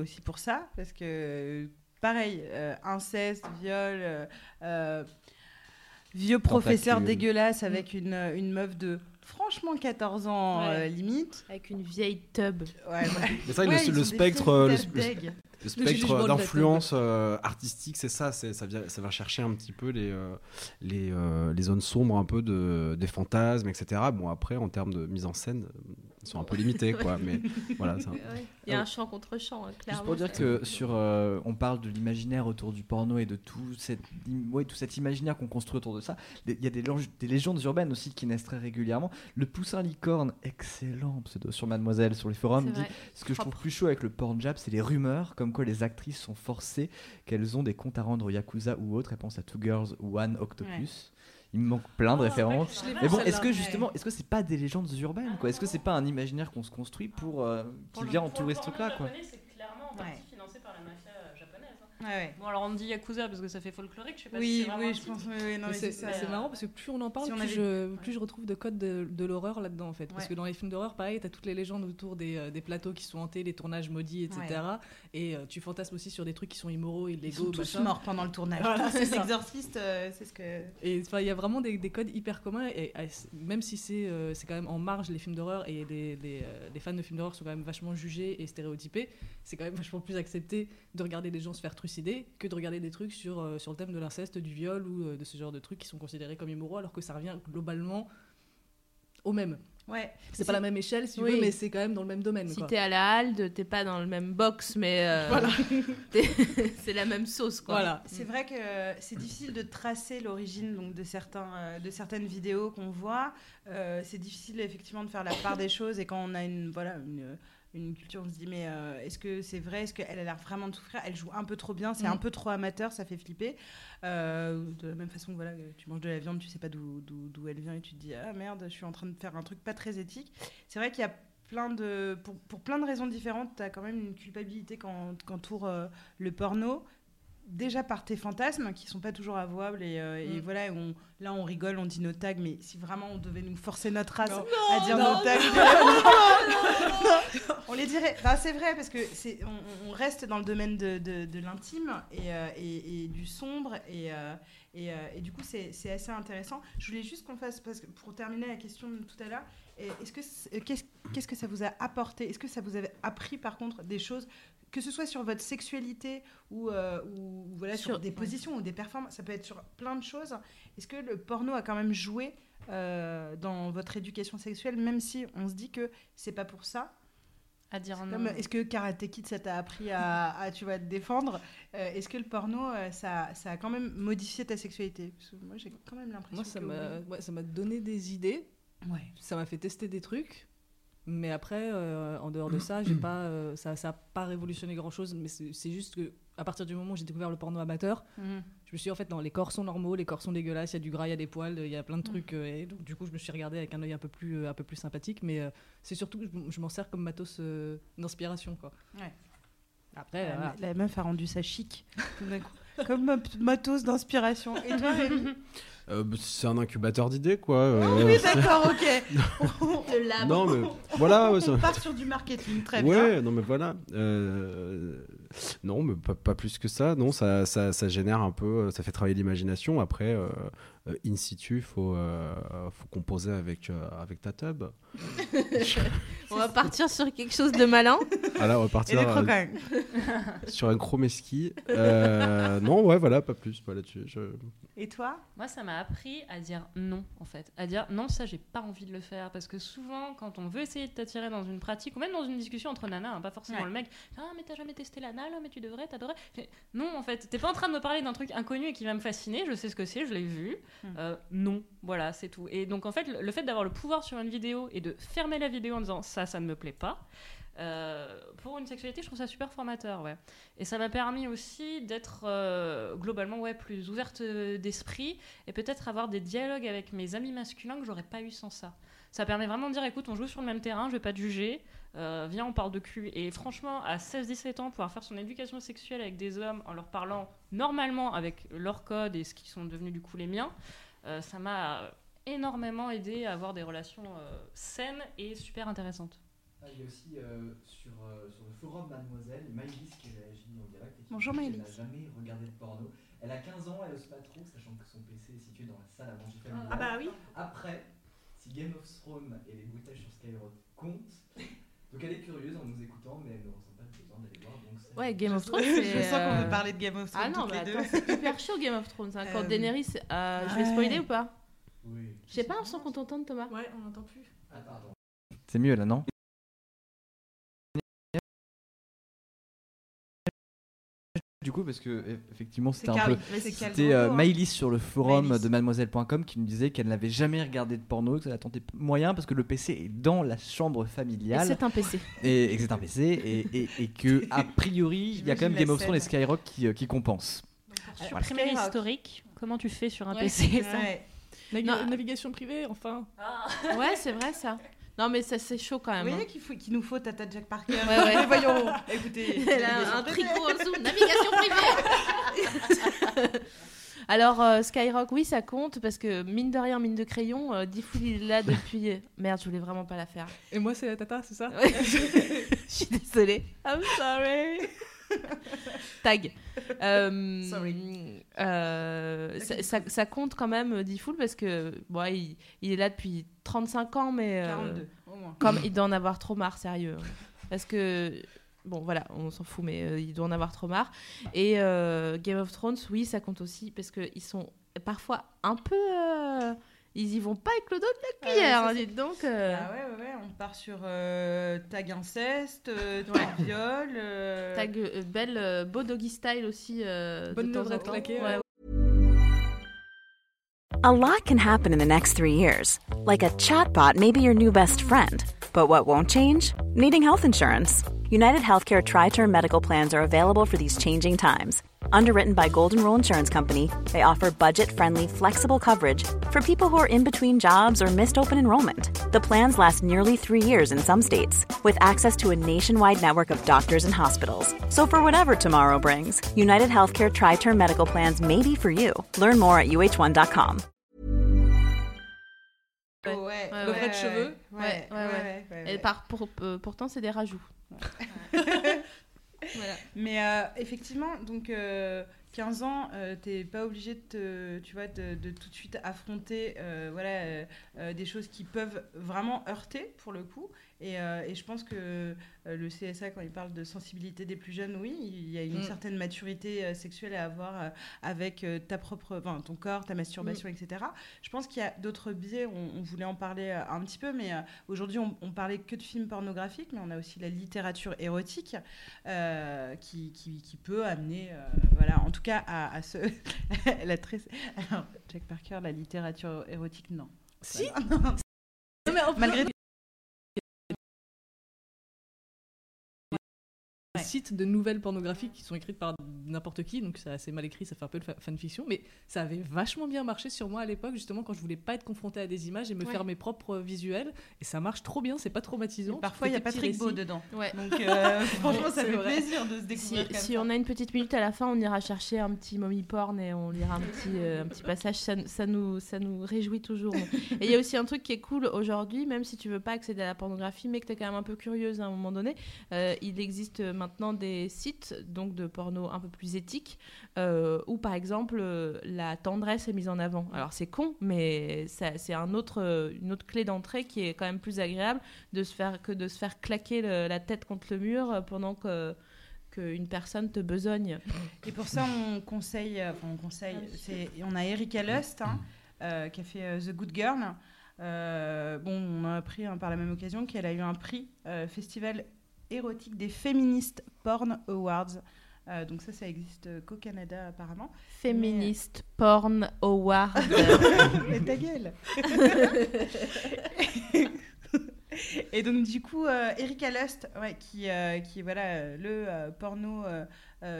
aussi pour ça, parce que pareil, euh, inceste, viol, euh, euh, vieux professeur Tentacule. dégueulasse avec une, une meuf de franchement 14 ans Ouais. euh, limite. Avec une vieille tub. Ouais, ouais. Mais c'est vrai que Ouais, le- spectre, euh, le, d'Aldeg. le Le spectre d'influence euh, artistique, c'est ça, ça, vient, ça va chercher un petit peu les, euh, les, euh, les zones sombres un peu de, des fantasmes, etc. Bon, après, en termes de mise en scène, euh, ils sont un peu limités, quoi. Mais voilà. Il y a un chant contre chant, hein, clairement. Juste pour dire que sur, euh, on parle de l'imaginaire autour du porno et de tout, cette, ouais, tout cet imaginaire qu'on construit autour de ça. Il y a des, légendes urbaines aussi qui naissent très régulièrement. Le poussin licorne, excellent pseudo sur Mademoiselle, sur les forums, dit ce que je trouve plus chaud avec le porn jab, c'est les rumeurs comme quoi les actrices sont forcées, qu'elles ont des comptes à rendre au Yakuza ou autre. Elles pensent à Two Girls ou One Octopus. Il me manque plein de références. L'ai vu, Mais bon, est-ce que justement, est-ce que c'est pas des légendes urbaines quoi? Est-ce que c'est pas un imaginaire qu'on se construit pour euh, qui vient entourer ce truc-là quoi? C'est clairement en partie Ouais. Euh. Ouais, ouais. Bon, alors on dit Yakuza parce que ça fait folklorique, je sais pas si Oui, c'est vraiment oui, je pense. oui, oui, non, Mais mais C'est c'est ça. c'est marrant parce que plus on en parle, Si on plus, avait- je, ouais. plus je retrouve de codes de, de l'horreur là-dedans en fait. Parce Ouais. que dans les films d'horreur, pareil, t'as toutes les légendes autour des, euh, des plateaux qui sont hantés, les tournages maudits, etc. Et euh, tu fantasmes aussi sur des trucs qui sont immoraux, Ils illégaux, sont tous machin. morts pendant le tournage. Voilà, c'est c'est ça. l'exorciste, euh, c'est ce que. Et il y a vraiment des, des codes hyper communs. Et, et même si c'est euh, c'est quand même en marge les films d'horreur et les, les, euh, les fans de films d'horreur sont quand même vachement jugés et stéréotypés, c'est quand même vachement plus accepté de regarder des gens se faire trucider que de regarder des trucs sur, euh, sur le thème de l'inceste, du viol ou euh, de ce genre de trucs qui sont considérés comme immoraux alors que ça revient globalement au même. Ouais. C'est pas la même échelle, si tu veux, mais c'est quand même dans le même domaine. Si t'es à la halde, t'es pas dans le même box, mais euh, Voilà. c'est la même sauce, quoi. Voilà. C'est vrai que c'est difficile de tracer l'origine donc de certains de certaines vidéos qu'on voit. Euh, c'est difficile effectivement de faire la part des choses et quand on a une voilà une, une culture, on se dit mais euh, est-ce que c'est vrai? Est-ce qu'elle a l'air vraiment de souffrir? Elle joue un peu trop bien, c'est Mm. un peu trop amateur, ça fait flipper. Euh, de la même façon que voilà, tu manges de la viande, tu sais pas d'où elle vient et tu te dis ah merde, je suis en train de faire un truc pas très éthique. C'est vrai qu'il y a plein de pour, pour plein de raisons différentes, tu as quand même une culpabilité quand qu'entoure euh, le porno déjà par tes fantasmes qui sont pas toujours avouables et, euh, et Mm. voilà on, là on rigole on dit nos tags mais si vraiment on devait nous forcer notre race Non. à dire non, nos tags les dirait. Enfin, c'est vrai parce que c'est on, on reste dans le domaine de, de, de l'intime et, euh, et, et du sombre et, euh, et, euh, et du coup c'est c'est assez intéressant. Je voulais juste qu'on fasse parce que pour terminer la question de tout à l'heure et est-ce que c'est- qu'est-ce qu'est-ce que ça vous a apporté? Est-ce que ça vous avait appris par contre des choses que ce soit sur votre sexualité ou, euh, ou ou voilà, sur, Sur- des ouais. positions ou des performances, ça peut être sur plein de choses. Est-ce que le porno a quand même joué euh, dans votre éducation sexuelle, même si on se dit que c'est pas pour ça? À dire C'est non. Est-ce que Karate Kid, ça t'a appris à, à, tu vois, te défendre Euh, Est-ce que le porno, euh, ça, ça a quand même modifié ta sexualité? Parce que Moi, j'ai quand même l'impression Moi, ça que m'a oui. ouais, ça m'a donné des idées. Ouais. ça m'a fait tester des trucs. Mais après, euh, en dehors de ça, j'ai pas, euh, ça n'a pas révolutionné grand chose. Mais c'est juste que à partir du moment où j'ai découvert le porno amateur, Mhm. Je me suis dit, en fait, non, les corps sont normaux, les corps sont dégueulasses, il y a du gras, il y a des poils, il y a plein de Mm. trucs. euh, et donc, du coup, je me suis regardée avec un œil un peu plus, euh, un peu plus sympathique. Mais euh, c'est surtout que je, je m'en sers comme matos euh, d'inspiration. quoi. Ouais. Après, la, voilà. la meuf a rendu ça chic. tout d'un coup. Comme ma- matos d'inspiration. Et toi, Rémi Euh, bah, c'est un incubateur d'idées, quoi. Ah euh, Oui, d'accord, ok. De non, mais voilà. ouais, ça- On part sur du marketing, très bien. ouais, non mais voilà. Euh, non, mais pas, pas plus que ça. Non, ça, ça, ça génère un peu, ça fait travailler l'imagination. Après, euh, in situ, faut, euh, faut composer avec, euh, avec ta tub. On va partir sur quelque chose de malin. Ah là, on va partir euh, sur un chromeski. Euh, non, ouais, voilà, pas plus, pas là-dessus. Je- Et toi? Moi, ça m'a appris à dire non, en fait. À dire non, ça, j'ai pas envie de le faire. Parce que souvent, quand on veut essayer de t'attirer dans une pratique, ou même dans une discussion entre nanas, hein, pas forcément Ouais. le mec, ah, mais t'as jamais testé l'anal, mais tu devrais, t'adorais. Fait, Non, en fait, t'es pas en train de me parler d'un truc inconnu et qui va me fasciner, je sais ce que c'est, je l'ai vu. Hmm. Euh, non, voilà, c'est tout. Et donc, en fait, le, fait d'avoir le pouvoir sur une vidéo et de fermer la vidéo en disant ça, ça ne me plaît pas. euh, pour une sexualité, je trouve ça super formateur, ouais. Et ça m'a permis aussi d'être euh, globalement ouais, plus ouverte d'esprit et peut-être avoir des dialogues avec mes amis masculins que j'aurais pas eu sans ça. Ça permet vraiment de dire écoute, on joue sur le même terrain, je vais pas te juger, euh, viens, on parle de cul. Et franchement, à 16-17 ans, pouvoir faire son éducation sexuelle avec des hommes en leur parlant normalement avec leurs codes et ce qui sont devenus du coup les miens, euh, ça m'a énormément aidé à avoir des relations euh, saines et super intéressantes. Ah, il y a aussi euh, sur, euh, sur le forum Mademoiselle, Maïlis qui réagit en direct. Et qui Bonjour, n'a jamais regardé de porno. Elle a 15 ans, elle ose pas trop, sachant que son PC est situé dans la salle à manger familiale. Ah bah oui. Après, si Game of Thrones et les bruitages sur Skyrock comptent, donc elle est curieuse en nous écoutant, mais elle ne ressent pas le besoin d'aller voir. Donc ça- Ouais, Game of Thrones, Je c'est. sens qu'on euh, veut parler de Game of Thrones Ah non, mais deux. attends, c'est hyper chaud Game of Thrones. hein. Quand Euh, Daenerys. euh, je vais spoiler ou pas? Oui. Je sais pas, on sent qu'on t'entende, Thomas? Ouais, on n'entend plus. Ah, pardon. C'est mieux là, non? Du coup, parce que effectivement, c'était un peu. C'était euh, hein. Maïlis sur le forum Maëlys. de mademoiselle.com qui nous disait qu'elle n'avait jamais regardé de porno, que ça la tentait moyen parce que le PC est dans la chambre familiale c'est un PC. et, et que c'est un PC et, et, et que a priori il y a quand même Game of Thrones et. Skyrock qui, euh, qui compensent. Pour Voilà. supprimer l'historique, comment tu fais sur un Ouais. PC ça Ouais. Navi- Non. Navigation privée, enfin. Ouais, c'est vrai ça. Non, mais ça, c'est chaud quand Vous même. voyez hein. qu'il faut- qu'il nous faut Tata Jack Parker. Ouais, ouais. Mais voyons, écoutez. Elle a un tricot en dessous, navigation privée. Alors, euh, Skyrock, oui, ça compte parce que mine de rien, mine de crayon, euh, Diffoul il est là depuis. Merde, je voulais vraiment pas la faire. Et moi, c'est la tata, c'est ça? Ouais. Je suis désolée. I'm sorry. Tag. Euh, Sorry. euh, ça, ça- ça compte quand même, Diffoul, parce que bon, il, il est là depuis 35 ans, mais. euh, 42, au moins. comme il doit en avoir trop marre, sérieux. Parce que, bon, voilà, on s'en fout, mais euh, il doit en avoir trop marre. Et euh, Game of Thrones, oui, ça compte aussi, parce qu'ils sont parfois un peu. euh, ils y vont pas avec le dos de la Ouais, cuillère, hein, c'est- dites donc. euh. Ah ouais, ouais, ouais, on part sur euh, tag inceste, euh, tag viol. euh, Tag euh, belle, euh, beau doggy style aussi. euh, Bonne de temps en temps. Ouais, ouais. A lot can happen in the next three years. Like a chatbot may be your new best friend. But what won't change? Needing health insurance. United Healthcare Tri Term Medical Plans are available for these changing times. Underwritten by Golden Rule Insurance Company, they offer budget friendly, flexible coverage for people who are in between jobs or missed open enrollment. The plans last nearly three years in some states, with access to a nationwide network of doctors and hospitals. So for whatever tomorrow brings, United Healthcare Tri Term Medical Plans may be for you. Learn more at uh1.com. Ouais, Ouais, ouais, ouais. Levrette de cheveux. Ouais, Ouais, ouais, ouais, ouais, ouais, Et ouais. par, pour- euh, pourtant, c'est des rajouts. Mais euh, effectivement, donc euh, 15 ans, euh, t'es pas obligé de, tu vois, tout de suite affronter euh, voilà, euh, euh, des choses qui peuvent vraiment heurter pour le coup. Et, euh, et je pense que euh, le CSA, quand il parle de sensibilité des plus jeunes, oui, il y a une Mm. certaine maturité euh, sexuelle à avoir avec ta propre, enfin, ton corps, ta masturbation, etc. Je pense qu'il y a d'autres biais, on, on voulait en parler un petit peu, mais aujourd'hui on, on parlait que de films pornographiques, mais on a aussi la littérature érotique euh, qui, qui, qui peut amener, euh, voilà, en tout cas à, à ce... la très... Alors, Jack Parker, la littérature érotique, non. Si Voilà. Non, mais en plus, Malgré sites de nouvelles pornographiques qui sont écrites par n'importe qui, donc c'est assez mal écrit, ça fait un peu de fa- fanfiction, mais ça avait vachement bien marché sur moi à l'époque, justement, quand je voulais pas être confrontée à des images et me Ouais. faire mes propres visuels, et ça marche trop bien, c'est pas traumatisant. Et parfois, il y a Patrick Beau dedans. Ouais. Donc, euh, franchement, ça fait vrai. plaisir de se Si, découvrir comme si ça. on a une petite minute à la fin, on ira chercher un petit mommy porn et on lira un petit, euh, un petit passage. Ça, ça nous, ça nous réjouit toujours. Et il y a aussi un truc qui est cool aujourd'hui, même si tu veux pas accéder à la pornographie, mais que tu es quand même un peu curieuse à un moment donné. euh, il existe maintenant des sites donc de porno un peu plus éthiques euh, où par exemple euh, la tendresse est mise en avant. Alors c'est con, mais c'est un autre, euh, une autre clé d'entrée qui est quand même plus agréable de se faire, que de se faire claquer la tête contre le mur euh, pendant que qu'une personne te besogne. Et pour ça, on conseille, on conseille, on a Erika Lust hein, qui a fait The Good Girl. Bon, on a appris hein, par la même occasion qu'elle a eu un prix euh, festival érotique des Feminist Porn Awards. Euh, donc ça, ça existe euh, qu'au Canada apparemment. Féministe Porn Award. Mais ta gueule Et donc du coup, euh, Erika Lust, ouais, qui, euh, qui est voilà, le euh, porno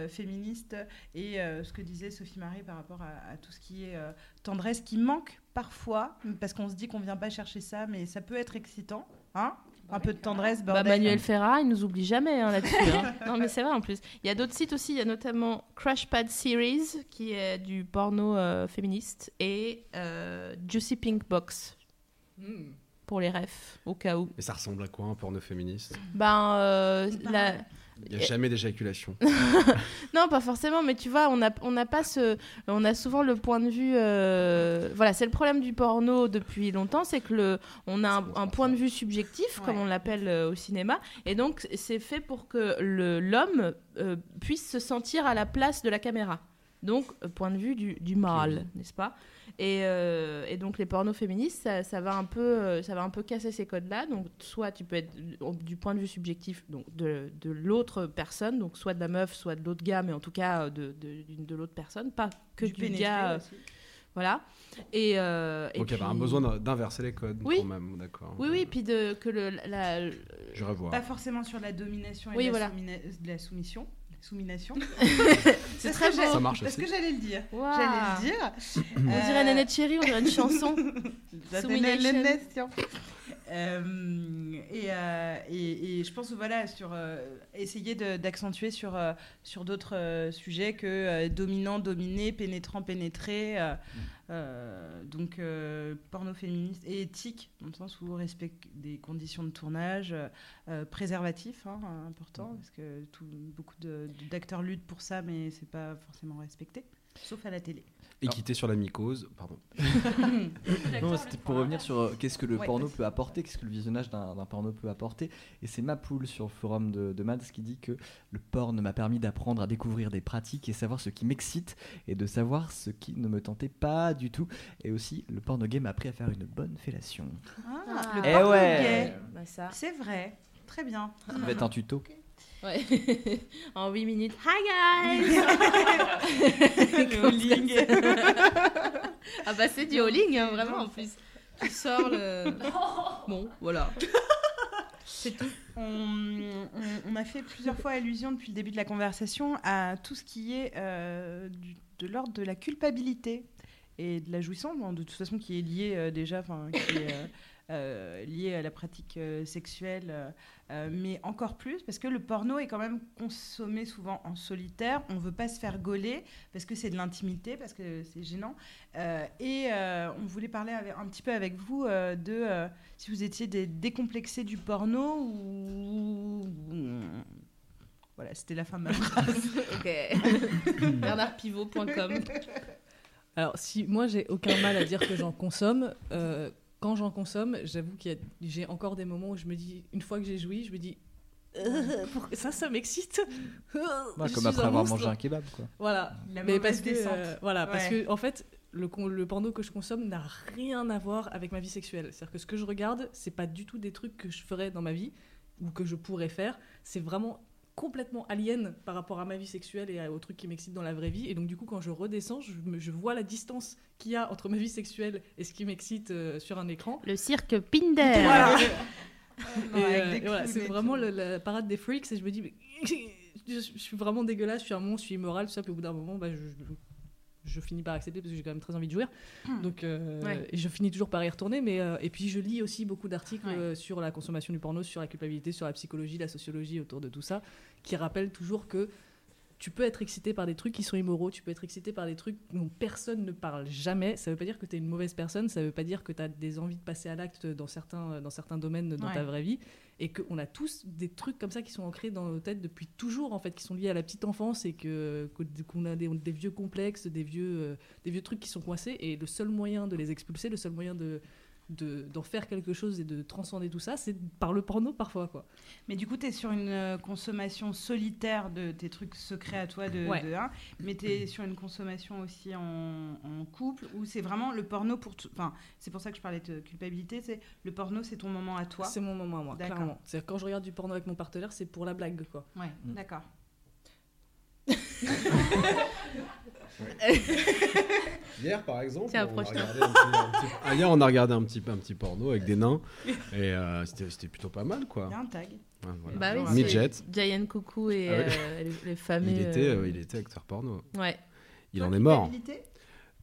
féministe, et ce que disait Sophie Marie par rapport à, à tout ce qui est tendresse, qui manque parfois, parce qu'on se dit qu'on vient pas chercher ça, mais ça peut être excitant, hein un peu de tendresse, Bah, bordel. Manuel Ferra, il nous oublie jamais hein, là-dessus. hein. Non, mais c'est vrai en plus. Il y a d'autres sites aussi. Il y a notamment Crash Pad Series, qui est du porno euh, féministe, et euh, Juicy Pink Box, Hmm. pour les refs, au cas où. Et ça ressemble à quoi un porno féministe? Ben, euh, Bah, la- Il n'y a jamais d'éjaculation. Non, pas forcément, mais tu vois, on n'a on n'a pas ce, on a souvent le point de vue. euh, Voilà, c'est le problème du porno depuis longtemps, c'est que le, on a un, un point de vue subjectif, comme on l'appelle euh, au cinéma, et donc c'est fait pour que l'homme euh, puisse se sentir à la place de la caméra. Donc, euh, point de vue du, du mâle, n'est-ce pas? Et, euh, et donc, les pornos féministes, ça, ça va un peu, euh, ça va un peu casser ces codes-là. Donc, soit tu peux être du point de vue subjectif donc de, de l'autre personne, donc soit de la meuf, soit de l'autre gars, mais en tout cas de, de, de l'autre personne, pas que du, gars. aussi. voilà. Et, euh, et Donc il y avait un besoin d'in- d'inverser les codes Oui. quand même, d'accord. Oui, oui, puis de, que le, la, Je revois. Pas forcément sur la domination et Oui, la, voilà. soumina- de la soumission. Soumination. c'est ce très beau. Ça marche C'est ce aussi. que j'allais le dire. J'allais le dire. On dirait Nanette Chérie, on dirait une chanson. Soumination. Euh, et, euh, et, et je pense voilà sur euh, essayer d'accentuer sur sur d'autres sujets que dominant dominé pénétrant pénétré euh, donc porno féministe et éthique dans le sens où respect des conditions de tournage préservatif hein, important parce que tout, beaucoup d'acteurs luttent pour ça mais c'est pas forcément respecté sauf à la télé Équité sur la mycose, pardon. Non, c'était pour revenir sur euh, qu'est-ce que le Ouais, porno peut apporter, qu'est-ce que le visionnage d'un porno peut apporter. Et c'est Mapoul sur le forum de, de Mads qui dit que le porno m'a permis d'apprendre à découvrir des pratiques et savoir ce qui m'excite et de savoir ce qui ne me tentait pas du tout. Et aussi, le porno game m'a appris à faire une bonne fellation. Ah, Ah. le Eh porno ouais. gay. Bah, c'est vrai très bien Ça va être un tuto? Ouais. en 8 minutes. Hi guys Calling. Ah bah c'est du all-in, hein, vraiment en plus. Tu sors le. Bon, voilà. C'est tout. On, on- on a fait plusieurs fois allusion depuis le début de la conversation à tout ce qui est euh, du- de l'ordre de la culpabilité et de la jouissance, bon, de toute façon qui est lié euh, déjà, enfin qui est euh, euh, lié à la pratique euh, sexuelle, euh, mais encore plus parce que le porno est quand même consommé souvent en solitaire. On veut pas se faire gauler parce que c'est de l'intimité, parce que c'est gênant. Euh, et euh, on voulait parler avec- un petit peu avec vous euh, de euh, si vous étiez des décomplexés du porno ou. Voilà, c'était la fin de ma phrase. ok. BernardPivot.com. Alors, si moi j'ai aucun mal à dire que j'en consomme, euh, quand j'en consomme, j'avoue qu'il y a- j'ai encore des moments où je me dis, une fois que j'ai joui, je me dis, Euh, pour- ça, ça m'excite. Ouais, Je comme après un avoir mangé un kebab. Quoi. Voilà. La Mais parce que, euh, voilà, parce que en fait, le, con- le porno que je consomme n'a rien à voir avec ma vie sexuelle. C'est-à-dire que ce que je regarde, c'est pas du tout des trucs que je ferais dans ma vie ou que je pourrais faire. C'est vraiment complètement alien par rapport à ma vie sexuelle et aux trucs qui m'excitent dans la vraie vie. Et donc du coup, quand je redescends, je, vois la distance qu'il y a entre ma vie sexuelle et ce qui m'excite euh, sur un écran. Le cirque Pinder. Voilà. Euh, voilà, c'est vraiment le- la parade des freaks et je me dis mais, je, je suis vraiment dégueulasse, je suis un monstre, je suis immoral, tout ça, puis au bout d'un moment bah, je, je- finis par accepter parce que j'ai quand même très envie de jouir. Donc euh, Ouais. et je finis toujours par y retourner mais euh, et puis je lis aussi beaucoup d'articles Ouais. euh, sur la consommation du porno, sur la culpabilité, sur la psychologie, la sociologie autour de tout ça qui rappellent toujours que tu peux être excité par des trucs qui sont immoraux, tu peux être excité par des trucs dont personne ne parle jamais. Ça veut pas dire que tu es une mauvaise personne, ça veut pas dire que tu as des envies de passer à l'acte dans certains, dans certains domaines dans ta vraie vie. Et qu'on a tous des trucs comme ça qui sont ancrés dans nos têtes depuis toujours, en fait, qui sont liés à la petite enfance et qu'on a des, des vieux complexes, des vieux, euh, des vieux trucs qui sont coincés. Et le seul moyen de les expulser, le seul moyen de de- d'en faire quelque chose et de transcender tout ça, c'est par le porno parfois, quoi. Mais du coup, tu es sur une euh, consommation solitaire de tes trucs secrets à toi de, Ouais. de mais tu es sur une consommation aussi en, en couple où c'est vraiment le porno pour tout. Enfin, c'est pour ça que je parlais de culpabilité. C'est le porno, c'est ton moment à toi. C'est mon moment à moi, D'accord. clairement. C'est-à-dire quand je regarde du porno avec mon partenaire, c'est pour la blague, quoi. Ouais, Mm. d'accord. Hier, par exemple, Tiens, on a regardé un petit, un petit- ah, hier, on a regardé un petit, un petit porno avec des nains. Et euh, c'était c'était plutôt pas mal, quoi. Il y a un tag. Ouais, voilà. Bah oui, Midget. c'est Giant Coucou et Ah oui. euh, les, les fameux. Il était, euh, euh, il était acteur porno. Ouais. Il en est mort.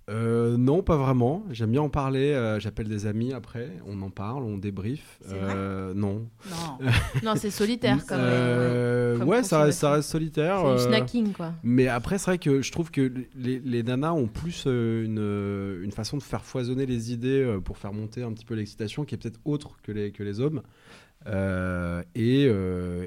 Euh, non, pas vraiment. J'aime bien en parler. euh, J'appelle des amis après. On en parle, on débrief. Euh, non. Non. Non, c'est solitaire quand même. Comme ouais, ça, reste- ça consommation. reste solitaire. C'est snacking quoi. Mais après, c'est vrai que je trouve que les, les nanas ont plus une, une façon de faire foisonner les idées pour faire monter un petit peu l'excitation qui est peut-être autre que les, que les hommes. Et,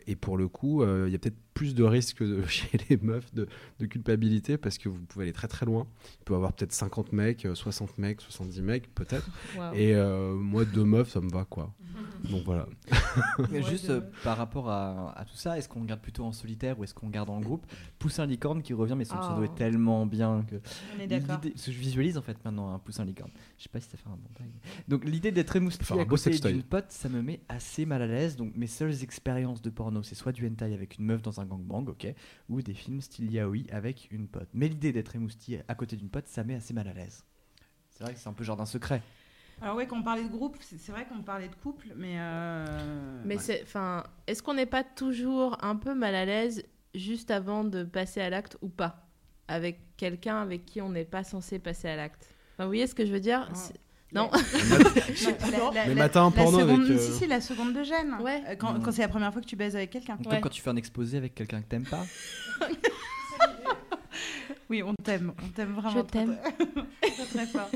et pour le coup, il y a peut-être plus de risques de- chez les meufs de, de culpabilité parce que vous pouvez aller très très loin. Il peut y avoir peut-être 50 mecs, euh, 60 mecs, 70 mecs peut-être. Et euh, moi, deux meufs, ça me va quoi. Donc voilà. Mais juste euh, par rapport à, à tout ça, est-ce qu'on regarde plutôt en solitaire ou est-ce qu'on regarde en groupe? Poussin licorne qui revient, mais son pseudo est tellement bien que. On est d'accord. Je visualise en fait maintenant un poussin licorne. Je sais pas si ça fait un bon bail. Donc l'idée d'être émoustillé à côté d'une pote, ça me met assez mal à l'aise. Donc mes seules expériences de porno, c'est soit du hentai avec une meuf dans un gangbang, ok, ou des films style yaoi avec une pote. Mais l'idée d'être émoustillé à côté d'une pote, ça met assez mal à l'aise. C'est vrai que c'est un peu genre d'un secret. Alors ouais, quand on parlait de groupe, c'est vrai qu'on parlait de couple, mais... euh, Mais ouais. c'est, enfin, est-ce qu'on n'est pas toujours un peu mal à l'aise juste avant de passer à l'acte ou pas? Avec quelqu'un avec qui on n'est pas censé passer à l'acte Enfin, Vous voyez ce que je veux dire? Ah. Non. Non, la- Mais matin en la porno seconde, avec, euh, Si, si, la seconde de gêne. Ouais. Euh, Quand, quand c'est la première fois que tu baises avec quelqu'un. Comme Ouais. quand tu fais un exposé avec quelqu'un que t'aimes pas. Oui, on t'aime. On t'aime vraiment. Je t'aime. Très, fort.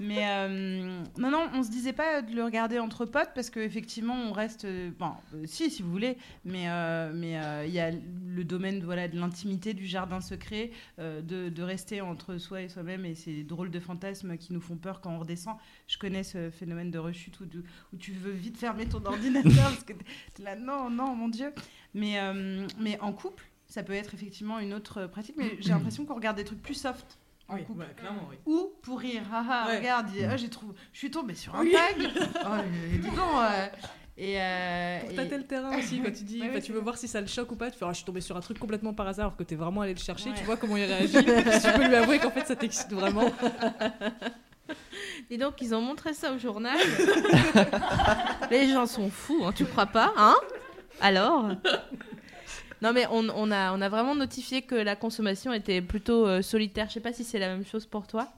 Mais euh, non, non, on se disait pas de le regarder entre potes parce qu'effectivement, on reste. euh, Bon, euh, si, si vous voulez, mais euh, mais euh, il y a le domaine voilà, de l'intimité, du jardin secret, de, de rester entre soi et soi-même et ces drôles de fantasmes qui nous font peur quand on redescend. Je connais ce phénomène de rechute où, tu veux vite fermer ton ordinateur parce que là, non, non, mon Dieu. Mais, mais en couple, ça peut être effectivement une autre pratique, mais j'ai l'impression qu'on regarde des trucs plus soft. en Oui, couple. ouais, clairement, oui. Ou pour rire, haha, Ouais. regarde, il- ah, j'ai trouvé, je suis tombée sur un Oui. tag. oh, euh, dis donc. euh, et, euh, Pour et- le terrain aussi, quand tu dis, Ouais, ouais, enfin, c'est tu veux voir si ça le choque ou pas, tu fais, Ah, je suis tombée sur un truc complètement par hasard alors que t'es vraiment allé le chercher, Ouais. tu vois comment il réagit, tu peux lui avouer qu'en fait ça t'excite vraiment. Et donc, ils ont montré ça au journal. Les gens sont fous, hein, tu crois pas Hein? Alors? Non, mais on, a, vraiment notifié que la consommation était plutôt euh, solitaire. Je sais pas si c'est la même chose pour toi.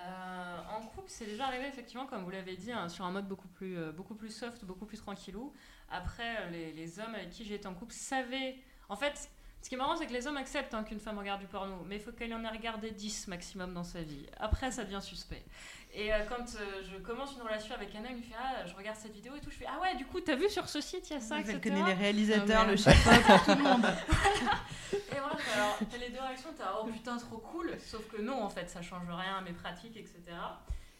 Euh, en couple, c'est déjà arrivé effectivement, comme vous l'avez dit, hein, sur un mode beaucoup plus, euh, beaucoup plus soft, beaucoup plus tranquillou. Après, les, les hommes avec qui j'ai été en couple savaient. En fait, ce qui est marrant, c'est que les hommes acceptent hein, qu'une femme regarde du porno, mais il faut qu'elle en ait regardé 10 maximum dans sa vie. Après, ça devient suspect. Et euh, quand euh, je commence une relation avec un homme, il me fait Ah, je regarde cette vidéo et tout. Je fais Ah ouais, du coup, t'as vu sur ce site, il y a ça, Elle etc. connaît les réalisateurs, le merde. chef tout le monde. Et voilà, alors t'as les deux réactions, t'as oh putain trop cool, sauf que non en fait ça change rien à mes pratiques, etc.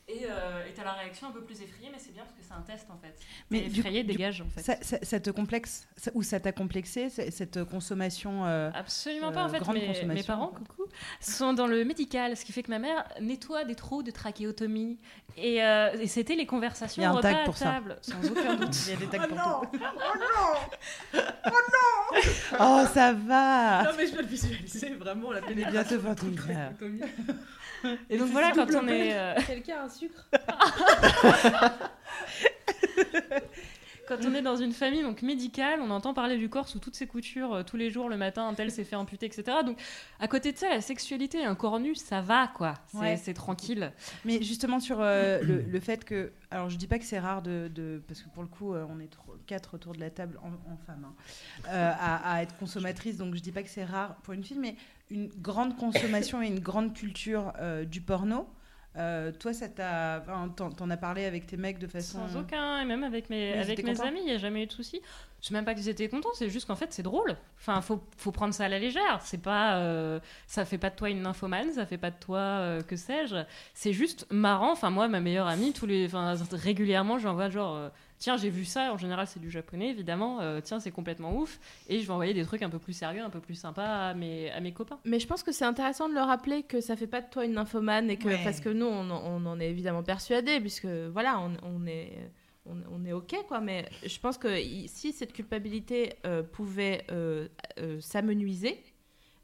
Et euh, et t'as la réaction un peu plus effrayée, mais c'est bien parce que c'est un test en fait. Mais effrayé dégage en fait. Ça, ça- ça te complexe ça- ou ça t'a complexé cette consommation euh, Absolument euh, pas en fait. Mes, parents, coucou, sont dans le médical, ce qui fait que ma mère nettoie des trous de trachéotomie. Et, euh, et c'était les conversations au repas à pour ça. table. Sans aucun doute. Il y a des tags pour tout. Oh, ça va Non mais je peux le visualiser vraiment la est bientôt 21h. Et donc voilà, quand on est. euh, Quelqu'un a un sucre Quand on est dans une famille donc médicale, on entend parler du corps sous toutes ses coutures euh, tous les jours, le matin, un tel s'est fait amputer, etc. Donc, à côté de ça, la sexualité, un corps nu, ça va, quoi. C'est Ouais. tranquille. Mais justement sur euh, le, le fait que, alors je dis pas que c'est rare de, de- parce que pour le coup euh, on est trop- quatre autour de la table en, en femme hein, euh, à, à être consommatrice, donc je dis pas que c'est rare pour une fille, mais une grande consommation et une grande culture euh, du porno. Euh, toi, ça t'a, enfin, t'en, as parlé avec tes mecs de façon. Sans aucun, et même avec mes, Mais avec mes amis, il n'y a jamais eu de souci. Je sais même pas qu'ils étaient contents, c'est juste qu'en fait, c'est drôle. Enfin, faut, faut prendre ça à la légère. C'est pas, euh, ça fait pas de toi une nymphomane, ça fait pas de toi, euh, que sais-je. C'est juste marrant. Enfin, moi, ma meilleure amie, tous les, enfin, régulièrement, j'envoie genre, tiens, j'ai vu ça. En général, c'est du japonais, évidemment. Euh, tiens, c'est complètement ouf. Et je vais envoyer des trucs un peu plus sérieux, un peu plus sympas à mes, à mes copains. Mais je pense que c'est intéressant de le rappeler que ça fait pas de toi une nymphomane et que Ouais. parce que nous on, on en est évidemment persuadés puisque voilà on, on est on, on est ok quoi mais je pense que i- si cette culpabilité euh, pouvait euh, euh, s'amenuiser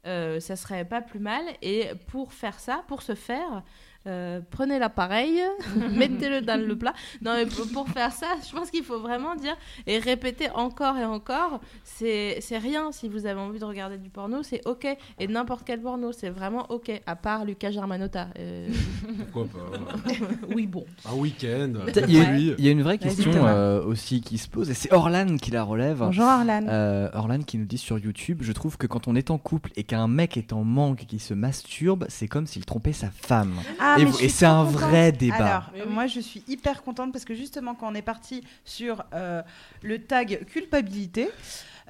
euh, ça serait pas plus mal et pour faire ça pour ce faire euh, prenez l'appareil, mettez-le dans le plat. Non, mais pour, pour faire ça, je pense qu'il faut vraiment dire et répéter encore et encore. C'est c'est rien si vous avez envie de regarder du porno, c'est ok. Et n'importe quel porno, c'est vraiment ok. À part Lucas Germanotta. Euh, Pourquoi pas oui, bon. Un week-end. Il y, a, oui. il y a une vraie question euh, aussi qui se pose, et c'est Orlan qui la relève. Bonjour Arlan. Euh, Orlan qui nous dit sur YouTube Je trouve que quand on est en couple et qu'un mec est en manque et qu'il se masturbe, c'est comme s'il trompait sa femme. Ah, et suis et c'est un contente. vrai débat. Alors, oui. moi, je suis hyper contente parce que justement, quand on est parti sur euh, le tag culpabilité,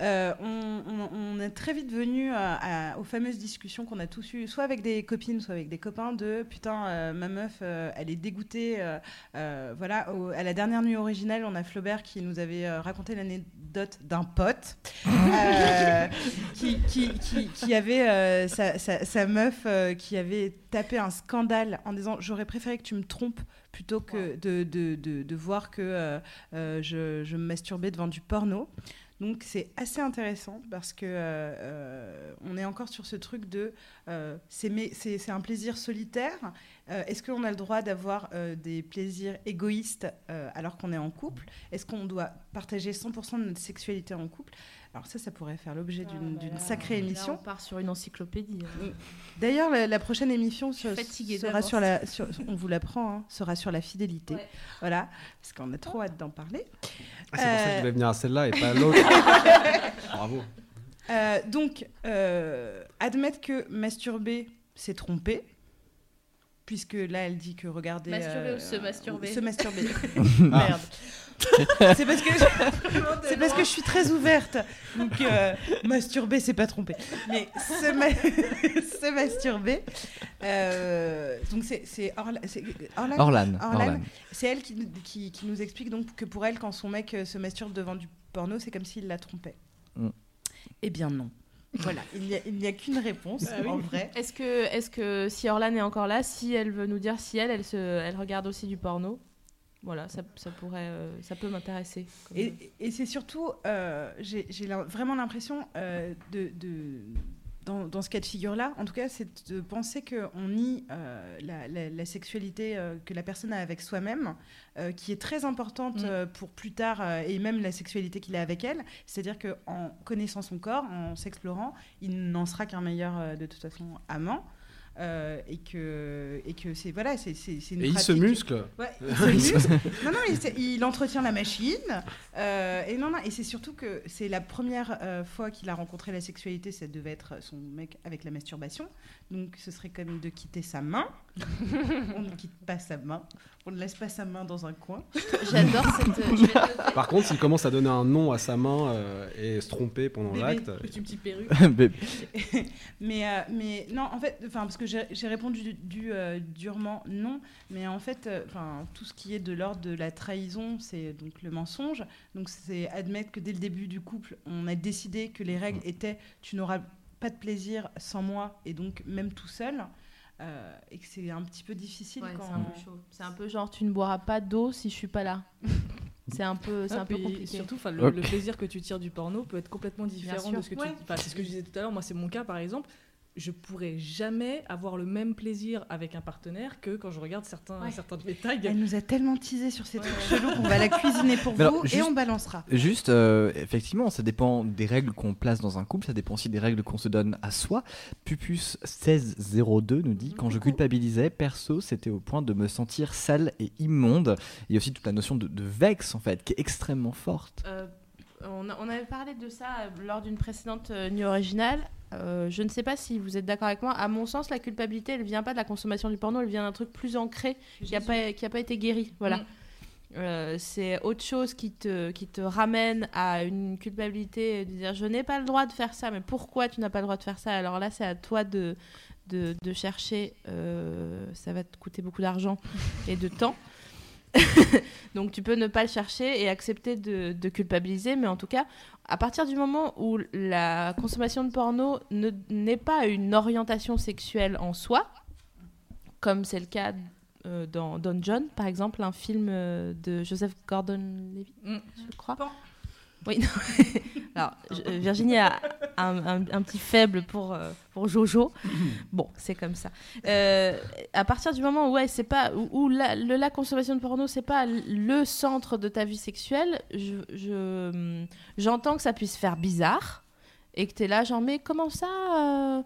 euh, on, on- on est très vite venu à- à- aux fameuses discussions qu'on a tous eues, soit avec des copines, soit avec des copains, de putain, euh, ma meuf, euh, elle est dégoûtée. euh, euh, voilà, au- à la dernière nuit originale, on a Flaubert qui nous avait euh, raconté l'anecdote d'un pote euh, qui, qui, qui- qui avait euh, sa, sa- sa meuf euh, qui avait tapé un scandale en disant j'aurais préféré que tu me trompes plutôt que de, de, de- de voir que euh, euh, je, je me masturbais devant du porno. Donc c'est assez intéressant parce que euh, euh, on est encore sur ce truc de euh, c'est un plaisir solitaire. Euh, Est-ce qu'on a le droit d'avoir euh, des plaisirs égoïstes euh, alors qu'on est en couple? Est-ce qu'on doit partager 100% de notre sexualité en couple? Alors ça, ça pourrait faire l'objet d'une d'une sacrée Là, émission. on part sur une encyclopédie. hein. D'ailleurs, la, la prochaine émission sera sur la, sur- on vous l'apprend, hein, sera sur la fidélité. Ouais. Voilà, parce qu'on a trop hâte d'en parler. Ah, c'est pour ça que je devais venir à celle-là et pas à l'autre. Bravo. Euh, donc, euh, admettre que masturber, c'est tromper, puisque là, elle dit que regarder. Masturber ou se masturber Se masturber. Ah. Merde. c'est parce que c'est parce que je suis très ouverte. Donc euh, masturber, c'est pas tromper. Mais se, ma- se masturber, euh, donc c'est c'est Orla- Orlan Orlan. Orlan. C'est elle qui, qui, qui nous explique donc que pour elle, quand son mec euh, se masturbe devant du porno, c'est comme s'il la trompait. Mm. Eh bien non. Voilà, il n'y a, qu'une réponse en vrai. Est-ce que, est que si Orlan est encore là, si elle veut nous dire si elle, elle, se, elle regarde aussi du porno, voilà, ça, ça pourrait, euh, ça peut m'intéresser. Et, et c'est surtout, euh, j'ai vraiment l'impression euh, de, de- dans, dans ce cas de figure-là, en tout cas, c'est de penser qu'on nie euh, la, la- la sexualité euh, que la personne a avec soi-même, euh, qui est très importante Mm. pour plus tard, et même la sexualité qu'il a avec elle. C'est-à-dire qu'en connaissant son corps, en s'explorant, il n'en sera qu'un meilleur, de toute façon, amant. Euh, et que et que c'est voilà c'est une Et il se pratique- muscle. Ouais, il se muscle. non, non, il, entretient la machine. euh, et non, non, et c'est surtout que c'est la première euh, fois qu'il a rencontré la sexualité, ça devait être son mec avec la masturbation. Donc ce serait comme de quitter sa main. on ne quitte pas sa main. On ne laisse pas sa main dans un coin. J'adore cette. Par contre, s'il commence à donner un nom à sa main euh, et se tromper pendant l'acte, Petit une petite perruque. Mais, euh, mais non, en fait, enfin parce que j'ai répondu du, du, euh, durement non, mais en fait, euh, enfin tout ce qui est de l'ordre de la trahison, c'est donc le mensonge. Donc c'est admettre que dès le début du couple, on a décidé que les règles étaient tu n'auras pas de plaisir sans moi et donc même tout seul, euh, et que c'est un petit peu difficile Ouais, quand. c'est un peu chaud. C'est un peu genre tu ne boiras pas d'eau si je suis pas là. c'est un peu, c'est Ah, un peu compliqué. Surtout, le, plaisir que tu tires du porno peut être complètement différent de ce que Ouais. tu. C'est ce que je disais tout à l'heure. Moi, c'est mon cas, par exemple. Je pourrais jamais avoir le même plaisir avec un partenaire que quand je regarde certains, Ouais. certains de mes tags. Elle nous a tellement teasé sur ces trucs chelous qu'on va la cuisiner pour Mais vous alors, et on balancera. Juste, euh, effectivement, ça dépend des règles qu'on place dans un couple, ça dépend aussi des règles qu'on se donne à soi. Pupus 1602 nous dit Quand je culpabilisais, perso, c'était au point de me sentir sale et immonde. Il y a aussi toute la notion de, de vex, en fait, qui est extrêmement forte. Euh, on, a- on avait parlé de ça euh, lors d'une précédente euh, nuit originale. Euh, je ne sais pas si vous êtes d'accord avec moi. À mon sens, la culpabilité, elle vient pas de la consommation du porno, elle vient d'un truc plus ancré qui n'a pas, qui a pas été guéri. Voilà. Mm. Euh, c'est autre chose qui te, qui te ramène à une culpabilité de dire je n'ai pas le droit de faire ça, mais pourquoi tu n'as pas le droit de faire ça? Alors là, c'est à toi de, de, de chercher. euh, ça va te coûter beaucoup d'argent et de temps. Donc tu peux ne pas le chercher et accepter de, de culpabiliser, mais en tout cas, à partir du moment où la consommation de porno ne- n'est pas une orientation sexuelle en soi, comme c'est le cas euh, dans Don John, par exemple, un film euh, de Joseph Gordon-Levitt, Mm. je crois. Oui. non. Alors, je- Virginie a un, un- un petit faible pour, euh, pour Jojo. Bon, c'est comme ça. Euh, à partir du moment où, ouais, c'est pas, où, où la, le- la consommation de porno, c'est pas le centre de ta vie sexuelle, je, je- hum, j'entends que ça puisse faire bizarre et que tu es là, genre, mais comment ça euh,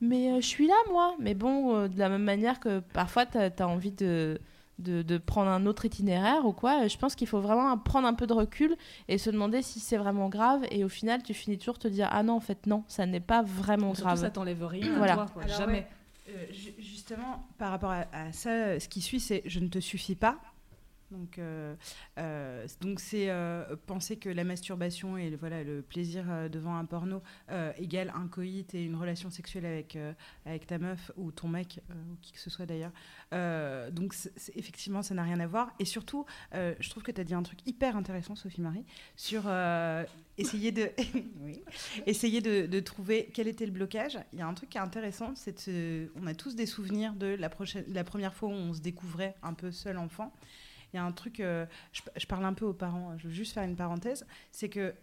Mais je suis là, moi. Mais bon, de la même manière que parfois, tu as, envie de, de, de prendre un autre itinéraire ou quoi, je pense qu'il faut vraiment prendre un peu de recul et se demander si c'est vraiment grave. Et au final, tu finis toujours te dire, ah non, en fait, non, ça n'est pas vraiment Surtout, grave. ça t'enlève rien Voilà. toi. quoi. Alors, Jamais. ouais, euh, ju- justement, par rapport à, à ça, ce qui suit, c'est je ne te suffis pas. Donc, euh, euh, donc c'est euh, penser que la masturbation et le, voilà, le plaisir devant un porno égale un coït et une relation sexuelle avec, avec ta meuf ou ton mec, ou qui que ce soit d'ailleurs. Donc effectivement, ça n'a rien à voir. Et surtout, je trouve que tu as dit un truc hyper intéressant, Sophie-Marie, sur essayer de... essayer de, trouver quel était le blocage. Il y a un truc qui est intéressant, c'est on a tous des souvenirs de la, prochaine, la première fois où on se découvrait un peu seul enfant. Il y a un truc, euh, je, je parle un peu aux parents, je veux juste faire une parenthèse, c'est que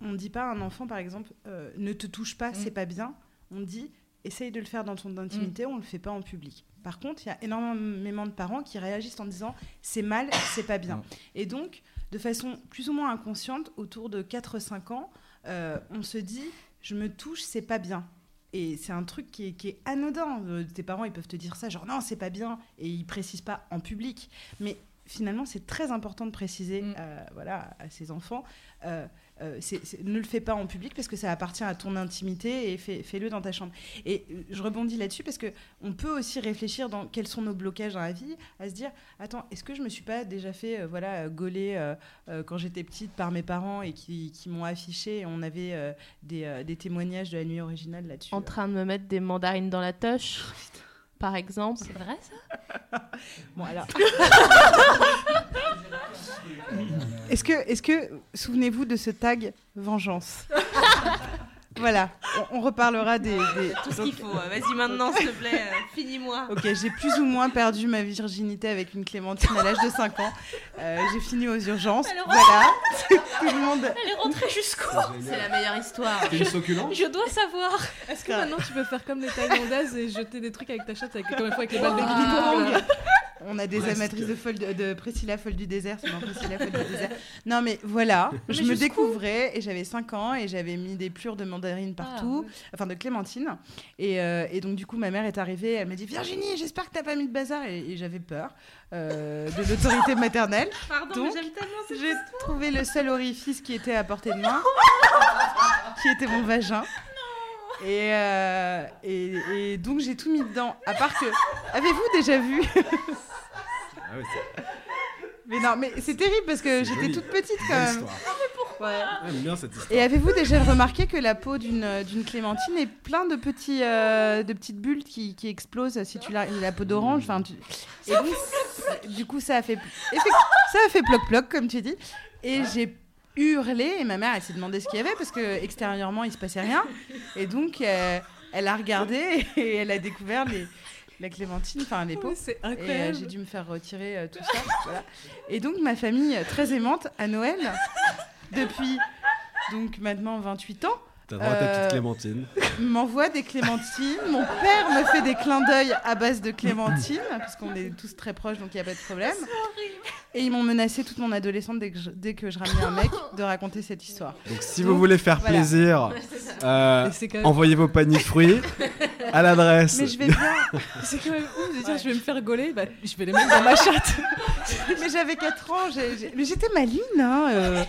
on ne dit pas à un enfant, par exemple, euh, ne te touche pas, c'est pas bien. on dit essaye de le faire dans ton intimité, on le fait pas en public. Par contre, il y a énormément de parents qui réagissent en disant c'est mal, c'est pas bien. Et donc, de façon plus ou moins inconsciente, autour de 4-5 ans, euh, on se dit je me touche, c'est pas bien. Et c'est un truc qui est, qui est anodin. Euh, tes parents, ils peuvent te dire ça, genre non, c'est pas bien, et ils précisent pas en public. Mais finalement, c'est très important de préciser Mm. euh, voilà, à ses enfants. euh, euh, ne le fais pas en public parce que ça appartient à ton intimité et fais- fais-le dans ta chambre. Et je rebondis là-dessus parce que on peut aussi réfléchir dans quels sont nos blocages dans la vie, à se dire attends, est-ce que je me suis pas déjà fait euh, voilà gauler euh, euh, quand j'étais petite par mes parents et qui, qui m'ont affiché et on avait euh, des, euh, des témoignages de la nuit originale là-dessus. En train de me mettre des mandarines dans la toche, par exemple. C'est vrai ça? Bon, alors. est-ce que, est-ce que, souvenez-vous de ce tag vengeance? Voilà, on, on reparlera des. des- Tout ce donc- qu'il faut. Vas-y maintenant, s'il te plaît, euh, finis-moi. Ok, j'ai plus ou moins perdu ma virginité avec une clémentine à l'âge de 5 ans. Euh, j'ai fini aux urgences. Alors- Voilà, tout le monde. Elle est rentrée jusqu'où C'est la meilleure histoire. C'est une succulente Je dois savoir. Est-ce que maintenant tu peux faire comme les Thaïlandaises et jeter des trucs avec ta chatte, avec, comme une fois avec les balles de On a des Presque. amatrices de, folle de, de Priscilla folle du désert, c'est dans Priscilla folle du désert. Non mais voilà, je me découvrais et j'avais 5 ans et j'avais mis des plures de mandarine partout, enfin de clémentine. Et, euh, et donc du coup ma mère est arrivée, elle m'a dit Virginie, j'espère que t'as pas mis de bazar et, et j'avais peur euh, de l'autorité maternelle. Pardon, Donc, mais j'aime tellement cette J'ai trouvé le seul orifice qui était à portée de main, qui était mon vagin. Et, euh, et, et donc j'ai tout mis dedans. À part que, avez-vous déjà vu Ah ouais, c'est Mais non, mais c'est terrible parce que j'étais toute petite quand même. histoire. Ouais. J'aime bien cette histoire. Et avez-vous déjà remarqué que la peau d'une d'une clémentine est plein de petits euh, de petites bulles qui, qui explosent si tu la, la peau d'orange. Enfin, tu- et donc, c'est- du coup, ça a fait effect- ça a fait ploc ploc comme tu dis. Et j'ai hurlé et ma mère elle s'est demandé ce qu'il y avait parce que extérieurement il se passait rien. Et donc euh, elle a regardé et elle a découvert les la clémentine, enfin les C'est Et euh, incroyable. j'ai dû me faire retirer euh, tout ça. voilà. Et donc ma famille, euh, très aimante, à Noël, depuis donc maintenant 28 ans, T'as droit à ta Euh, petite Clémentine. m'envoie des clémentines. Mon père me fait des clins d'œil à base de clémentines, parce qu'on est tous très proches, donc il n'y a pas de problème. Et ils m'ont menacé toute mon adolescente dès que je, dès que je ramenais un mec de raconter cette histoire. Donc si Donc, vous voulez faire voilà. plaisir, euh, même, envoyez vos paniers de fruits à l'adresse. Mais je vais bien. c'est quand même ouf de dire je vais me faire gauler, bah, je vais les mettre dans ma chatte. Mais j'avais 4 ans, mais j'étais maligne. Hein, euh.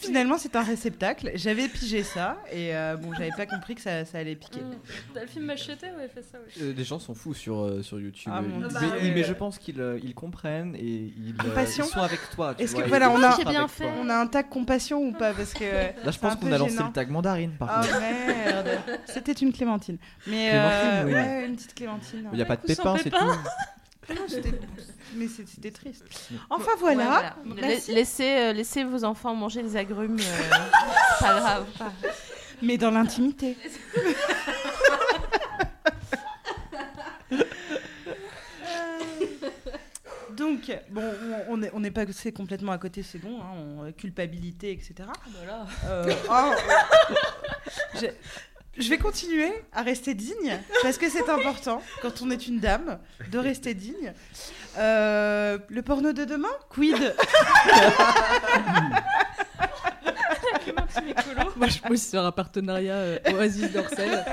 Finalement, c'est un réceptacle. J'avais pigé ça et euh, bon, j'avais pas compris que ça, ça allait piquer. Mm. T'as le film Machete Ouais, fait ça. Ouais. Euh, des gens sont fous sur, euh, sur YouTube. Ah, mais, Bah, oui, ouais. mais je pense qu'ils euh, ils comprennent et ils, euh, sont avec toi. Est-ce que voilà, on a- bien fait. On a un tag compassion ou pas? Parce que Là, je pense qu'on a lancé gênant. le tag mandarine par Oh contre. merde C'était une clémentine. Mais Clémentine, euh, oui. ouais, une petite clémentine. Il n'y a pas de pépins, c'est tout. Mais c'était triste. Enfin Ouais, voilà. voilà. Laissez, euh, laissez vos enfants manger des agrumes. euh, pas grave. pas- Mais dans l'intimité. Donc, bon, on- n'est on n'est pas complètement à côté, c'est bon, hein, on- culpabilité, etc. Euh, oh, je, vais continuer à rester digne, parce que c'est important, quand on est une dame, de rester digne. Euh, le porno de demain Quid? Moi je aussi faire un partenariat euh, Oasis d'Orcel.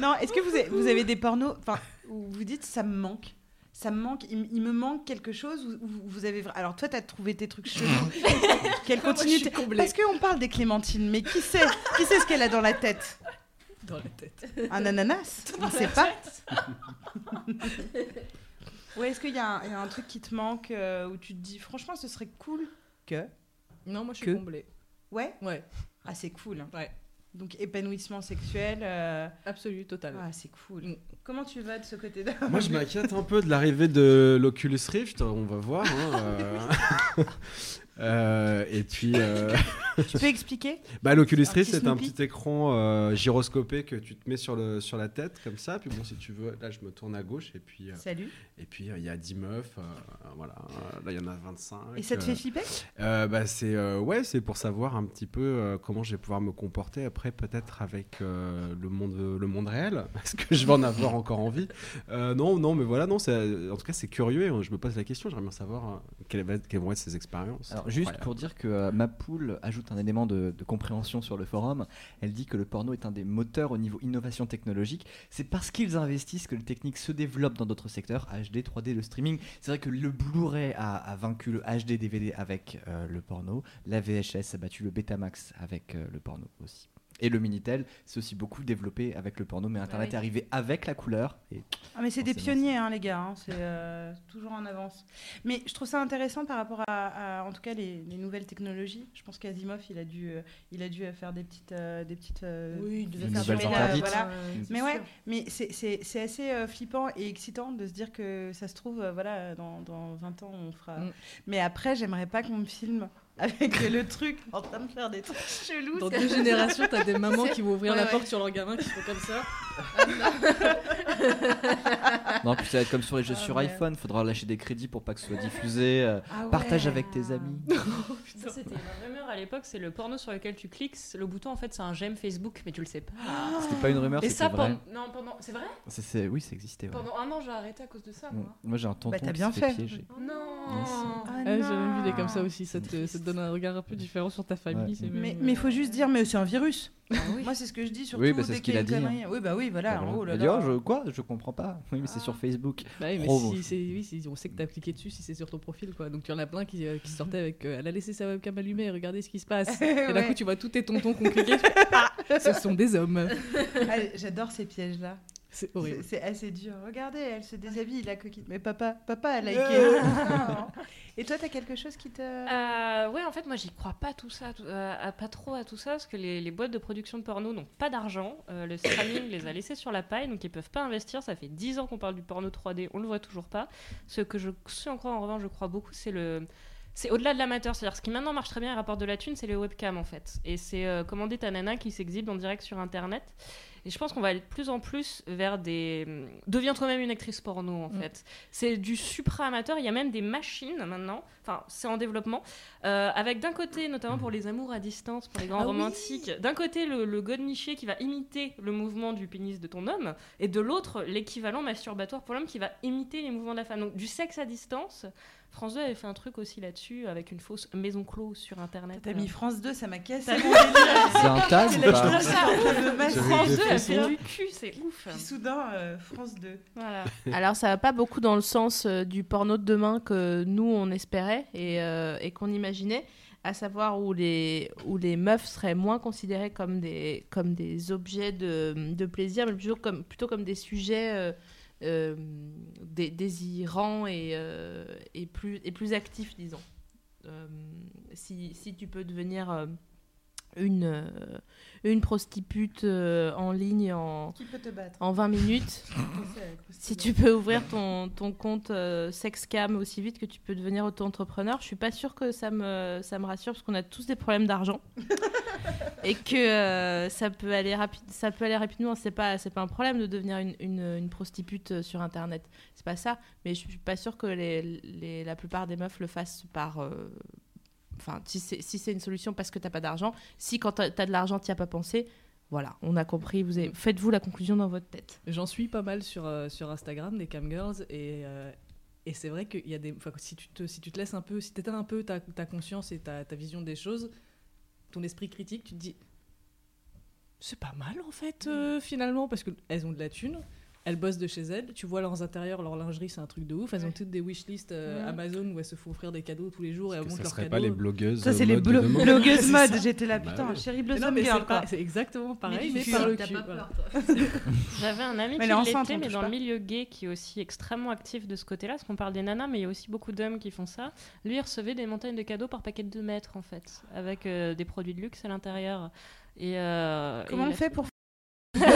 Non, est-ce que vous avez, vous avez des pornos enfin, où vous dites ça me manque? Ça me manque, il, me manque quelque chose où, où vous avez alors toi t'as trouvé tes trucs chelous, quelle Moi, je suis continuité comblée. Parce qu'on parle des clémentines, mais qui sait, qui sait ce qu'elle a dans la tête? Dans la tête. Un ananas On ne sait pas. Ouais, est-ce qu'il y, a un- il y a un truc qui te manque euh, où tu te dis franchement ce serait cool que Non, moi je suis Que comblée. Ouais? Ouais, Ah c'est cool. Ouais. Donc épanouissement sexuel. euh, absolu, total. Ah c'est cool. Mm. Comment tu vas de ce côté-là Moi, je m'inquiète un peu de l'arrivée de l'Oculus Rift. On va voir. hein, euh. Euh, et puis, euh, Tu peux expliquer? Bah, l'Oculus Rift, c'est un petit écran euh, gyroscopé que tu te mets sur, le, sur la tête, comme ça. Puis bon, si tu veux, là, je me tourne à gauche. Et puis, euh, Salut. et puis euh, il y a 10 meufs. euh, voilà. Là, il y en a 25. Et ça te euh, fait flipper? euh, bah, c'est euh, ouais, c'est pour savoir un petit peu euh, comment je vais pouvoir me comporter après, peut-être avec euh, le monde, le monde réel. Est-ce que je vais en avoir encore envie? Euh, Non, non, mais voilà, non. c'est- En tout cas, c'est curieux. Et je me pose la question. J'aimerais bien savoir euh, quelles vont être ces expériences. Alors, juste pour dire que euh, ma poule ajoute un élément de, de compréhension sur le forum, elle dit que le porno est un des moteurs au niveau innovation technologique. C'est parce qu'ils investissent que les techniques se développent dans d'autres secteurs, HD, 3D, le streaming. C'est vrai que le Blu-ray a, a vaincu le HD DVD avec euh, le porno, la VHS a battu le Betamax avec euh, le porno aussi. Et le Minitel s'est aussi beaucoup développé avec le porno, mais Internet oui. est arrivé avec la couleur. Et Ah mais c'est des pionniers hein, les gars, hein, c'est euh, toujours en avance. Mais je trouve ça intéressant par rapport à, à, en tout cas les, les nouvelles technologies. Je pense qu'Asimov il a dû euh, il a dû faire des petites euh, des petites euh, Oui, il devait Des faire interdites. voilà. euh, c'est Mais ouais, sûr. mais c'est- c'est c'est assez euh, flippant et excitant de se dire que ça se trouve, euh, voilà, dans, dans 20 ans, on fera. Mm. Mais après, j'aimerais pas qu'on me filme avec le truc en train de faire des trucs chelous. Dans deux générations, t'as des mamans qui vont ouvrir Ouais, la ouais. porte sur leur gamin qui font comme ça. non, puis ça va être comme sur les jeux Ah, sur ouais. iPhone, faudra lâcher des crédits pour pas que ce soit diffusé. euh, Ah ouais. Partage avec tes amis. Ça, c'était une rumeur à l'époque, c'est le porno sur lequel tu cliques. Le bouton, en fait, c'est un j'aime Facebook, mais tu le sais pas. C'était pas une rumeur, Et c'était ça, vrai. pendant... Non, pendant... C'est vrai? C'est- c'est- Oui, ça existait. ouais. Pendant un an, j'ai arrêté à cause de ça, moi. Moi j'ai un tonton Bah, qui bien s'est fait piéger. Non Ah, Ouais, J'avais non. vidéo comme ça aussi, ça te, ça te donne un regard un peu différent sur ta famille. Ouais. Mais même, mais euh, il faut juste dire, mais c'est un virus. Ah oui. Moi, c'est ce que je dis surtout Oui, bah, c'est dès ce qu'il y a une dit, hein. Oui, bah oui, voilà. Ah, oh là Il a dit, là. oh, je, quoi Je comprends pas. Oui, mais c'est sur Facebook. Bah oui, mais si, c'est- oui, si on sait que t'as cliqué dessus, si c'est sur ton profil, quoi. Donc il y en a plein qui, euh, qui sortaient avec. euh, elle a laissé sa webcam allumée, regardez ce qui se passe. Et d'un coup, tu vois tous tes tontons qui ont cliqué. tu fais, ah, ce sont des hommes. Ah, J'adore ces pièges-là. C'est C'est horrible. c'est assez dur. Regardez, elle se déshabille, la coquine. Mais papa, papa a liké. Et toi, t'as quelque chose qui te. Euh, ouais, en fait, moi, j'y crois pas tout ça, tout- euh, à- pas trop à tout ça, parce que les, les boîtes de production de porno n'ont pas d'argent. Euh, le streaming les a laissés sur la paille, donc ils peuvent pas investir. Ça fait 10 ans qu'on parle du porno 3D, on le voit toujours pas. Ce que je ce en crois, en revanche, je crois beaucoup, c'est le c'est au-delà de l'amateur, c'est-à-dire ce qui maintenant marche très bien et rapporte de la thune, c'est les webcams en fait. Et c'est euh, commander ta nana qui s'exhibe en direct sur internet. Et je pense qu'on va aller de plus en plus vers des. Deviens toi-même une actrice porno en Mm. fait. C'est du supra-amateur. Il y a même des machines maintenant. Enfin, c'est en développement. euh, avec d'un côté, notamment pour les amours à distance, pour les grands Ah oui. romantiques, d'un côté le, le god niché qui va imiter le mouvement du pénis de ton homme, et de l'autre l'équivalent masturbatoire pour l'homme qui va imiter les mouvements de la femme. Donc du sexe à distance. France 2 avait fait un truc aussi là-dessus avec une fausse maison close sur internet. T'as mis France 2, ça m'a cassé. C'est un tas ou la pas France des 2 a fait du cul, c'est ouf. Puis soudain, euh, France 2. Voilà. Alors ça va pas beaucoup dans le sens euh, du porno de demain que nous on espérait et, euh, et qu'on imaginait, à savoir où les, où les meufs seraient moins considérées comme des, comme des objets de, de plaisir, mais plutôt comme, plutôt comme des sujets euh, dé- désirants et, euh, et, plus, et plus actifs, disons. Euh, si, si tu peux devenir une, euh, une prostitute euh, en ligne en, Qui peut te battre en 20 minutes, si tu peux ouvrir ton, ton compte euh, sexcam aussi vite que tu peux devenir auto-entrepreneur, je suis pas sûre que ça me, ça me rassure parce qu'on a tous des problèmes d'argent et que euh, ça peut aller rapide, ça peut aller rapidement. C'est pas, c'est pas un problème de devenir une, une, une prostitute sur internet. C'est pas ça, mais je suis pas sûre que les, les- la plupart des meufs le fassent par. Enfin, si c'est si une solution parce que t'as pas d'argent, si quand t'as as de l'argent t'y as pas pensé, voilà, on a compris. Vous avez, faites-vous la conclusion dans votre tête. J'en suis pas mal sur, euh, sur Instagram, des camgirls, et, euh, et c'est vrai qu'il y a des. enfin, si, tu te, si tu te laisses un peu, si tu éteins un peu ta, ta conscience et ta, ta vision des choses, ton esprit critique, tu te dis. C'est pas mal en fait, euh, finalement, parce qu'elles ont de la thune. Elles bossent de chez elles, tu vois leurs intérieurs, leur lingerie, c'est un truc de ouf. Elles ont Ouais. toutes des wishlists euh. Amazon où elles se font offrir des cadeaux tous les jours et elles montrent ça leurs serait cadeaux. pas les blogueuses Ça, c'est les de blogueuses mode. J'étais là, Bah putain, oui. chérie Mais non, Blossom mais Girl, c'est quoi. pas- c'est exactement pareil, Mais par le cul. voilà. J'avais un ami Mais qui elle est enceinte, l'était, mais dans pas. le milieu gay, qui est aussi extrêmement actif de ce côté-là, parce qu'on parle des nanas, mais il y a aussi beaucoup d'hommes qui font ça. Lui, il recevait des montagnes de cadeaux par paquet de 2 mètres, en fait, avec euh, des produits de luxe à l'intérieur. Et, euh, Comment et on fait pour.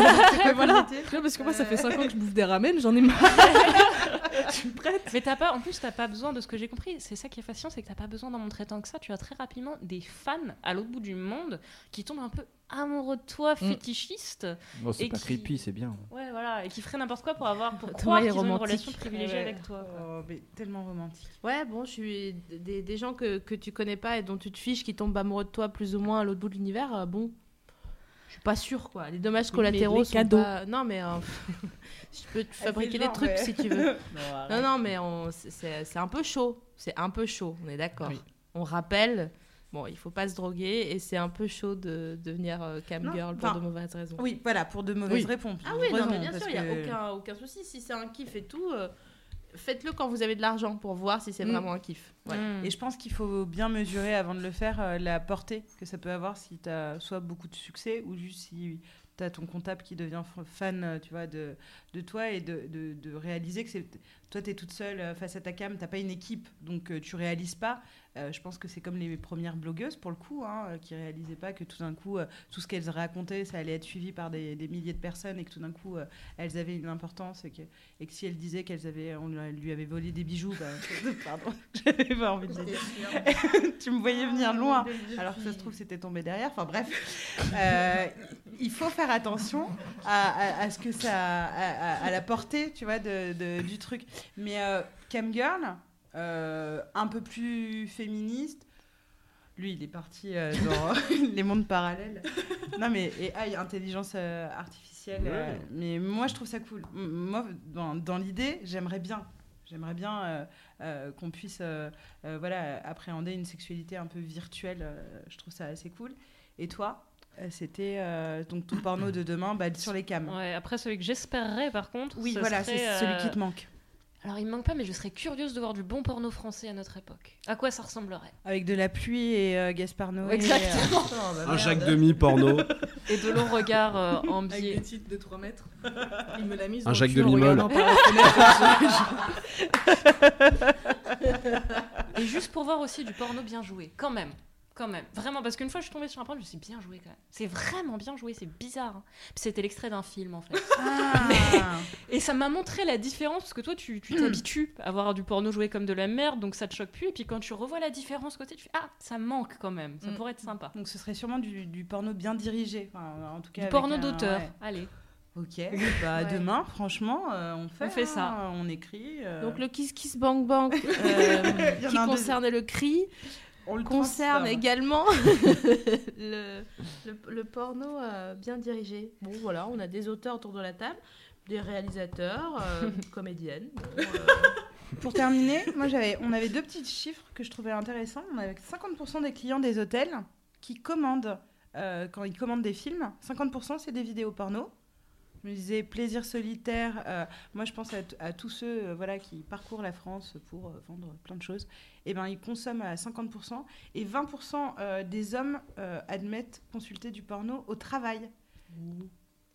voilà. Parce que moi, ça fait 5 ans que je bouffe des ramen, j'en ai marre. tu me prêtes Mais t'as pas, en plus, t'as pas besoin de ce que j'ai compris. C'est ça qui est fascinant, c'est que t'as pas besoin d'en montrer tant que ça. Tu as très rapidement des fans à l'autre bout du monde qui tombent un peu amoureux de toi, fétichistes. Bon, c'est Et pas qui- creepy, c'est bien. Ouais, voilà, et qui feraient n'importe quoi pour avoir, pour croire est qu'ils ont une relation privilégiée Ouais. avec toi. quoi. Oh, mais tellement romantique. Ouais, bon, je suis des, des gens que, que tu connais pas et dont tu te fiches qui tombent amoureux de toi plus ou moins à l'autre bout de l'univers, euh, bon, je suis pas sûre quoi. Les dommages Mais collatéraux les sont cadeaux. pas. Non, mais euh, je peux te fabriquer des trucs ouais. si tu veux. Non, Non, non, mais on- c'est- un peu chaud. C'est un peu chaud, on est d'accord. Oui. On rappelle, bon, il faut pas se droguer et c'est un peu chaud de devenir euh, cam Non, girl pour enfin, de mauvaises raisons. Oui, voilà, pour de mauvaises Oui. réponses. Ah oui, non, mais bien sûr, il n'y a que- aucun, aucun souci. Si c'est un kiff et tout, euh, faites-le quand vous avez de l'argent pour voir si c'est Mm. vraiment un kiff. Ouais. Mm. Et je pense qu'il faut bien mesurer avant de le faire euh, la portée que ça peut avoir si tu as soit beaucoup de succès ou juste si tu as ton comptable qui devient f- fan euh, tu vois, de, de toi et de, de- de réaliser que c'est toi tu es toute seule euh, face à ta cam, tu pas une équipe donc euh, tu réalises pas. Euh, je pense que c'est comme les premières blogueuses pour le coup hein, qui réalisaient pas que tout d'un coup tout ce qu'elles racontaient ça allait être suivi par des, des milliers de personnes et que tout d'un coup elles avaient une importance et que, et que si elles disaient qu'elles avaient on lui avait volé des bijoux bah, pardon j'avais pas envie de dire tu me voyais venir loin, alors que ça se trouve c'était tombé derrière. Enfin bref, Euh, il faut faire attention à, à- à ce que ça, à, à- à la portée, tu vois, de, de- du truc. Mais euh, Cam Girl, euh, un peu plus féministe. Lui, il est parti euh, dans les mondes parallèles. Non, mais et AI, intelligence euh, artificielle. euh, Ouais. mais moi, je trouve ça cool. Moi, dans, dans l'idée, j'aimerais bien. J'aimerais bien euh, euh, qu'on puisse euh, euh, voilà, appréhender une sexualité un peu virtuelle. euh, je trouve ça assez cool. Et toi, c'était euh, donc ton porno de demain bah, sur les cams. Ouais, après, celui que j'espérerais, par contre, Oui, ce voilà, c'est celui qui te manque. Alors, il me manque pas, mais je serais curieuse de voir du bon porno français à notre époque. À quoi ça ressemblerait Avec de la pluie et euh, Gaspard Noé. Exactement. euh, oh, bah, Un. Jacques Demi porno. Et de longs regards euh, en Avec biais. des titres de 3 mètres. Il me l'a mise Un Jacques la fenêtre. Et juste pour voir aussi du porno bien joué, quand même. Quand même. Vraiment, parce qu'une fois je suis tombée sur un porno, je me suis bien joué quand même. C'est vraiment bien joué, c'est bizarre. hein. C'était l'extrait d'un film en fait. Ah. Et ça m'a montré la différence, parce que toi tu tu t'habitues à voir du porno joué comme de la merde, donc ça te choque plus. Et puis quand tu revois la différence côté, tu fais, ah, ça manque quand même, ça Mm. pourrait être sympa. Donc ce serait sûrement du, du porno bien dirigé. Enfin, en tout cas, Du porno d'auteur, ouais. allez. Ok, bah Ouais. demain, franchement, euh, on fait, On fait hein, ça. on écrit. euh, Donc le Kiss Kiss Bang Bang euh, qui concerne le cri concerne transforme. également le, le, le porno euh, bien dirigé. Bon voilà, on a des auteurs autour de la table, des réalisateurs, euh, comédiennes. Bon, euh, Pour terminer, moi j'avais, on avait deux petits chiffres que je trouvais intéressants. On avait 50% des clients des hôtels qui commandent, euh, quand ils commandent des films, 50% c'est des vidéos porno. Je me disais plaisir solitaire. euh, moi, je pense à, tous ceux euh, voilà, qui parcourent la France pour euh, vendre plein de choses. Et ben, ils consomment à 50%. Et 20% euh, des hommes euh, admettent consulter du porno au travail.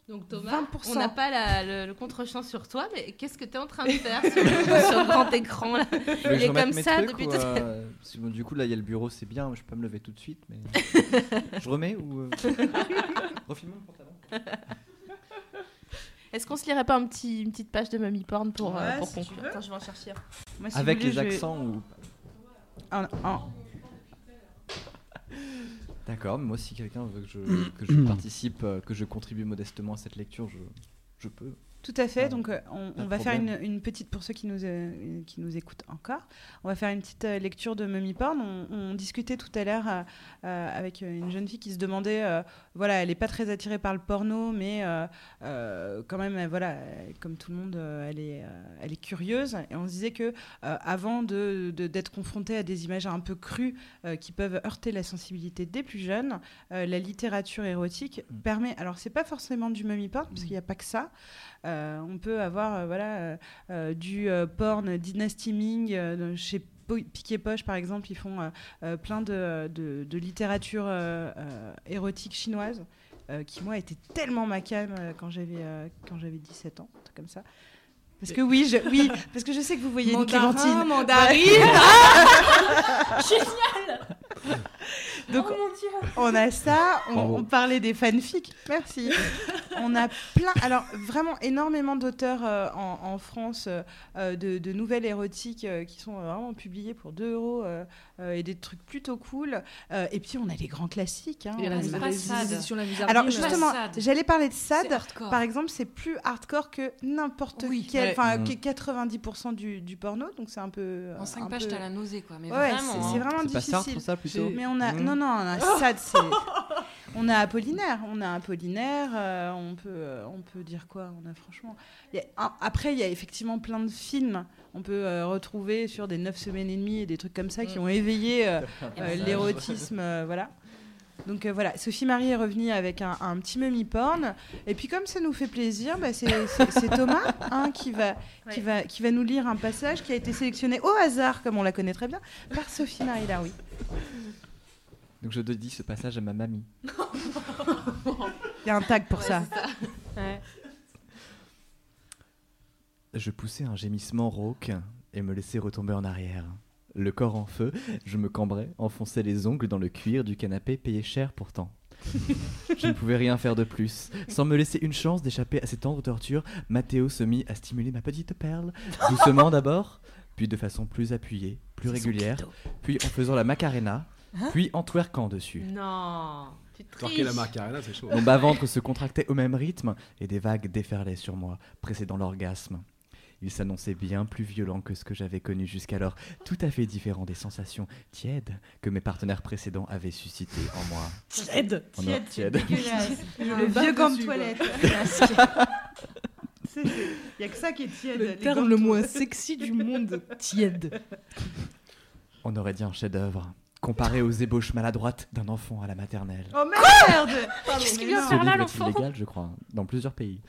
Donc Thomas, 20%. on n'a pas la- le, le contre-champ sur toi, mais qu'est-ce que tu es en train de faire sur, le- sur le grand écran là? Il est comme ça trucs depuis ou, tout à euh, bon, Du coup, là, il y a le bureau, c'est bien, je peux pas me lever tout de suite, mais. je remets ou. euh, Refile-moi le pantalon. Est-ce qu'on se lirait pas un petit, une petite page de Mummy Porn pour, euh, Ouais, pour si conclure. Attends, je vais en chercher. Moi, si Avec voulez, les je vais- accents ou. Un- un- D'accord, mais moi, si quelqu'un veut que je, que je participe, euh, que je contribue modestement à cette lecture, je, je peux. Tout à fait. Ah, Donc, euh, on, va faire une, une petite, pour ceux qui nous, euh, qui nous écoutent encore, on va faire une petite euh, lecture de Mummy Porn. On, on discutait tout à l'heure euh, euh, avec une jeune fille qui se demandait, euh, voilà, elle n'est pas très attirée par le porno, mais euh, euh, quand même, voilà, comme tout le monde, euh, elle, est, elle est curieuse. Et on se disait que avant de- d'être confrontée à des images un peu crues qui peuvent heurter la sensibilité des plus jeunes, la littérature érotique Mm. permet, alors c'est pas forcément du Mummy Porn, parce qu'il n'y a pas que ça, on peut avoir voilà, du porn Dynasty Ming chez Piquet Poche, par exemple, ils font euh, euh, plein de, de- de littérature euh, érotique chinoise, qui, moi, était tellement ma cam quand j'avais euh, quand j'avais 17 ans, comme ça. Parce que oui, je, oui, parce que je sais que vous voyez une Mandarin, Clémentine. mandarine. Donc, Oh mon dieu on a ça, on, parlait des fanfics. Merci. on a plein, alors vraiment énormément d'auteurs euh, en, en France euh, euh, de, de nouvelles érotiques euh, qui sont vraiment publiées pour 2 euros et des trucs plutôt cool. Euh, et puis on a les grands classiques. hein. La- pas La. Alors justement, j'allais parler de SAD. hardcore. Par exemple, c'est plus hardcore que n'importe Oui, quel, ouais. enfin Mhm. que 90% du, du porno, donc c'est un peu. En 5 un pages, peu- t'as la nausée, quoi. Mais Ouais, vraiment. c'est- hein. vraiment pas difficile. ça, plutôt Mais on a, non, non, on a SAD, c'est. On a Apollinaire, on a Apollinaire, euh, on, peut, euh, on peut dire quoi On a franchement. il y a un- après, il y a effectivement plein de films. On peut euh, retrouver sur des 9 semaines et demie et des trucs comme ça qui ont éveillé l'érotisme. voilà. Donc euh, voilà, Sophie Marie est revenue avec un, un petit mummy porn. Et puis comme ça nous fait plaisir, bah, c'est Thomas hein, qui, va, qui, Ouais. va, qui va nous lire un passage qui a été sélectionné au hasard, comme on la connaît très bien, par Sophie Marie Laroui. Donc je dédie ce passage à ma mamie. Il y a un tag pour ça. Ouais. Je poussais un gémissement rauque et me laissais retomber en arrière. Le corps en feu, je me cambrais, enfonçais les ongles dans le cuir du canapé payé cher pourtant. je ne pouvais rien faire de plus. Sans me laisser une chance d'échapper à ces tendres tortures, Mathéo se mit à stimuler ma petite perle, doucement d'abord, puis de façon plus appuyée, plus régulière, puis en faisant la macarena, puis en twerkant dessus. Non, tu Torquer la macarena, c'est chaud. Mon bas-ventre se contractait au même rythme et des vagues déferlaient sur moi, précédant l'orgasme. Il s'annonçait bien plus violent que ce que j'avais connu jusqu'alors, tout à fait différent des sensations tièdes que mes partenaires précédents avaient suscitées en moi. Tiède En Tiède, le vieux gant de toilette. Il n'y a que ça qui est tiède. Le terme le moins sexy du monde. Tiède. On aurait dit un chef-d'œuvre, comparé aux ébauches maladroites d'un enfant à la maternelle. Oh merde Qu'est-ce qu'il vient faire là, l'enfant illégal, je crois, dans plusieurs pays.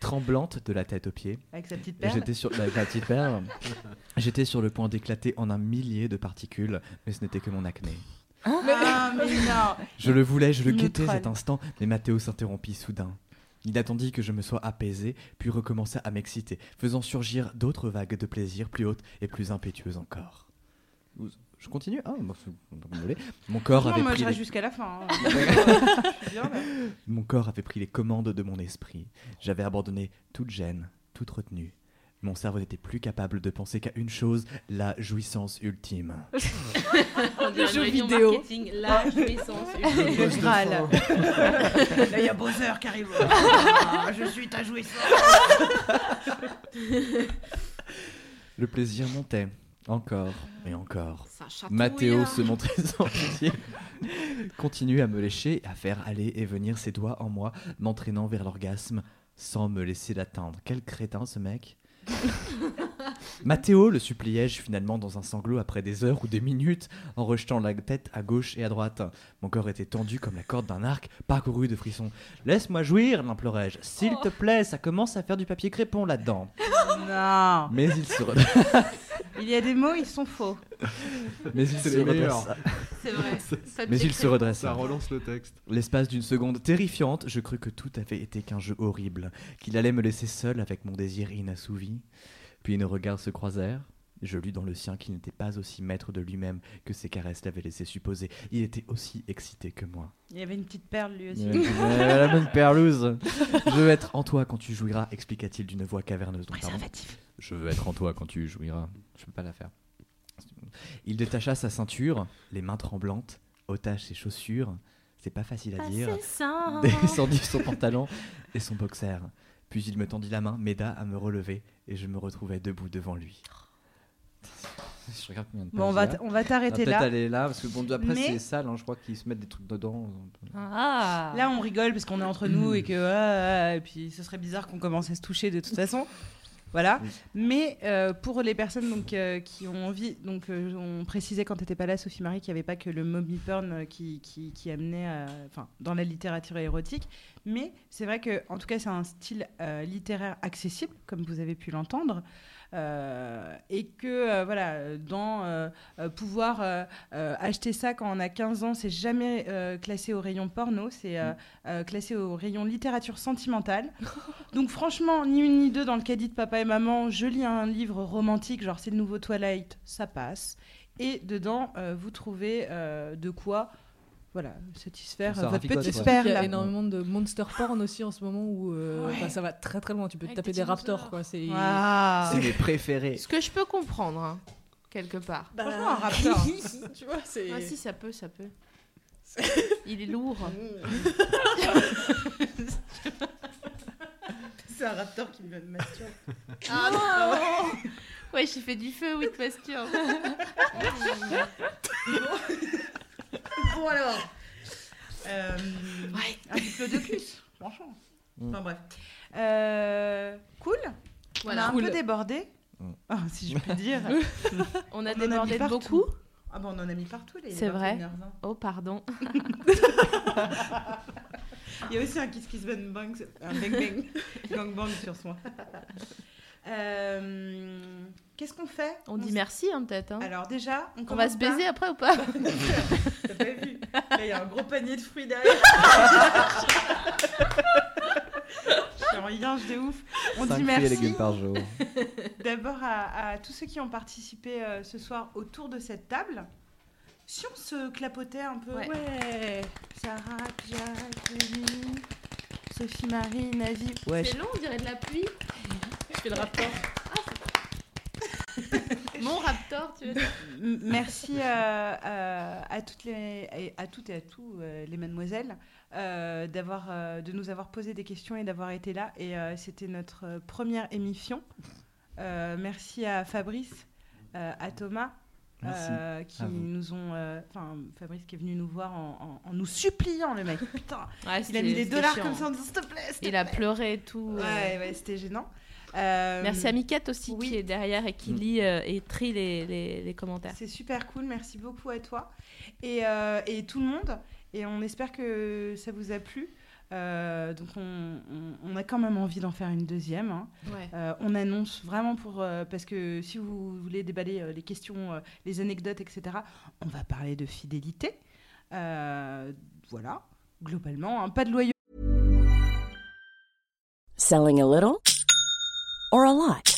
Tremblante de la tête aux pieds, Avec sa petite perle. J'étais sur avec la petite perle. J'étais sur le point d'éclater en un millier de particules, mais ce n'était que mon acné. Ah, mais non Je le voulais, je le guettais cet instant, mais Mathéo s'interrompit soudain. Il attendit que je me sois apaisé, puis recommença à m'exciter, faisant surgir d'autres vagues de plaisir plus hautes et plus impétueuses encore. Je continue Ah, bah, vous voulez. Mon corps Non, avait moi je pris reste les- jusqu'à la fin. hein. Je suis bien, là. Mon corps avait pris les commandes de mon esprit. J'avais abandonné toute gêne, toute retenue. Mon cerveau n'était plus capable de penser qu'à une chose, la jouissance ultime. On dirait jeu vidéo. marketing, la jouissance. Le Graal. Là, il y a Bowser qui arrive. Ah, je suis ta jouissance. Le plaisir montait, encore et encore. Mathéo se montrait sans pitié, continue à me lécher, à faire aller et venir ses doigts en moi, m'entraînant vers l'orgasme sans me laisser l'atteindre. Quel crétin ce mec Mathéo, le suppliai-je finalement dans un sanglot après des heures ou des minutes, en rejetant la tête à gauche et à droite. Mon corps était tendu comme la corde d'un arc, parcouru de frissons. Laisse-moi jouir, l'implorai-je. S'il te plaît, ça commence à faire du papier crépon là-dedans. Non. Mais il se, re- Il y a des mots, ils sont faux. Mais il se redressa. C'est vrai. Mais il se Ça redressa. relance le texte. L'espace d'une seconde terrifiante, je crus que tout avait été qu'un jeu horrible, qu'il allait me laisser seul avec mon désir inassouvi. Puis nos regards se croisèrent. Je lus dans le sien qu'il n'était pas aussi maître de lui-même que ses caresses l'avaient laissé supposer. Il était aussi excité que moi. Il y avait une petite perle lui aussi. Euh, la bonne perlouse. Je veux être en toi quand tu jouiras, expliqua-t-il d'une voix caverneuse. Donc, pardon. Je veux être en toi quand tu jouiras. Je peux pas la faire. Il détacha sa ceinture, les mains tremblantes, ôta ses chaussures. C'est pas facile à dire. ça. descendit son pantalon et son boxer. Puis il me tendit la main, m'aida à me relever et je me retrouvai debout devant lui. Je regarde combien de Bon, on va, il y a. t- on va On va t'arrêter peut-être là. aller là parce que bon après Mais- c'est sale, hein, je crois qu'ils se mettent des trucs dedans. Ah. Là, on rigole parce qu'on est entre nous et que ah, ah, et puis ce serait bizarre qu'on commence à se toucher de toute façon. Voilà. Oui. Mais euh, pour les personnes donc, euh, qui ont envie, donc euh, on précisait quand tu n'étais pas là, Sophie Marie, qu'il n'y avait pas que le mommy porn qui, qui, qui amenait, enfin, dans la littérature érotique. Mais c'est vrai que, en tout cas, c'est un style littéraire accessible, comme vous avez pu l'entendre. Euh, et que euh, voilà, dans euh, pouvoir acheter ça quand on a 15 ans, c'est jamais classé au rayon porno, c'est euh, classé au rayon littérature sentimentale. Donc franchement, ni une ni deux dans le caddie de papa et maman, je lis un livre romantique, genre c'est le nouveau Twilight, ça passe. Et dedans, euh, vous trouvez euh, de quoi voilà, satisfaire Ça euh, votre ravigote, petit ouais. père Il y a énormément de monster porn aussi en ce moment où euh, Ouais. ça va très très loin. Tu peux te taper des des raptors quoi. C'est mes préférés. Ce que je peux comprendre, hein, quelque part. Franchement, un raptor. tu vois, c'est. Ah si, ça peut, ça peut. Il est lourd. C'est un raptor qui me masturbe. Ah non Ouais, j'ai fait du feu, oui, de posture. Bon alors. Euh, Ouais. Un diplodocus, franchement. Mm. Enfin bref. Euh, cool. Voilà. On a un peu débordé. Mm. Ah, si je puis dire. On a On en a débordé de beaucoup. Ah bah on en a mis partout les. C'est vrai. 21h20. Oh, pardon. Il y a aussi un kiss kiss bang bang, un bang bang, gang bang sur soi. Euh, Qu'est-ce qu'on fait On dit merci, hein, peut-être. hein. Alors déjà, on, On va se par- baiser après ou pas T'as pas vu Là, il y a un gros panier de fruits derrière. Je suis en yinche de ouf. On Cinq dit merci légumes par jour. d'abord à, à tous ceux qui ont participé euh, ce soir autour de cette table. Si on se clapotait un peu, Ouais. ouais. Sarah, Jacqueline, Sophie Marie, Navi. Ouais, C'est long, on dirait de la pluie. Je fais le raptor. Mon raptor, tu veux M- Merci euh, euh, à toutes les à toutes et à tous euh, les mademoiselles euh, d'avoir euh, de nous avoir posé des questions et d'avoir été là et euh, c'était notre première émission. Euh, merci à Fabrice, euh, à Thomas. Merci. euh, qui nous ont euh, enfin Fabrice qui est venu nous voir en, en- en nous suppliant le mec putain Ouais, il a mis les dollars chiant. comme ça en disant s'il te plaît Il a pleuré et tout. euh. ouais ouais c'était gênant Euh, Merci à Miquette aussi oui. qui est derrière et qui Mm. lit euh, et trie les, les, les commentaires. C'est super cool, merci beaucoup à toi et, euh, et tout le monde. Et on espère que ça vous a plu. Euh, donc on, on- on a quand même envie d'en faire une deuxième. hein. Ouais. Euh, on annonce vraiment pour euh, parce que si vous voulez déballer euh, les questions, euh, les anecdotes, etc. On va parler de fidélité. Euh, voilà, globalement, hein, pas de loyauté. Selling a little or a lot?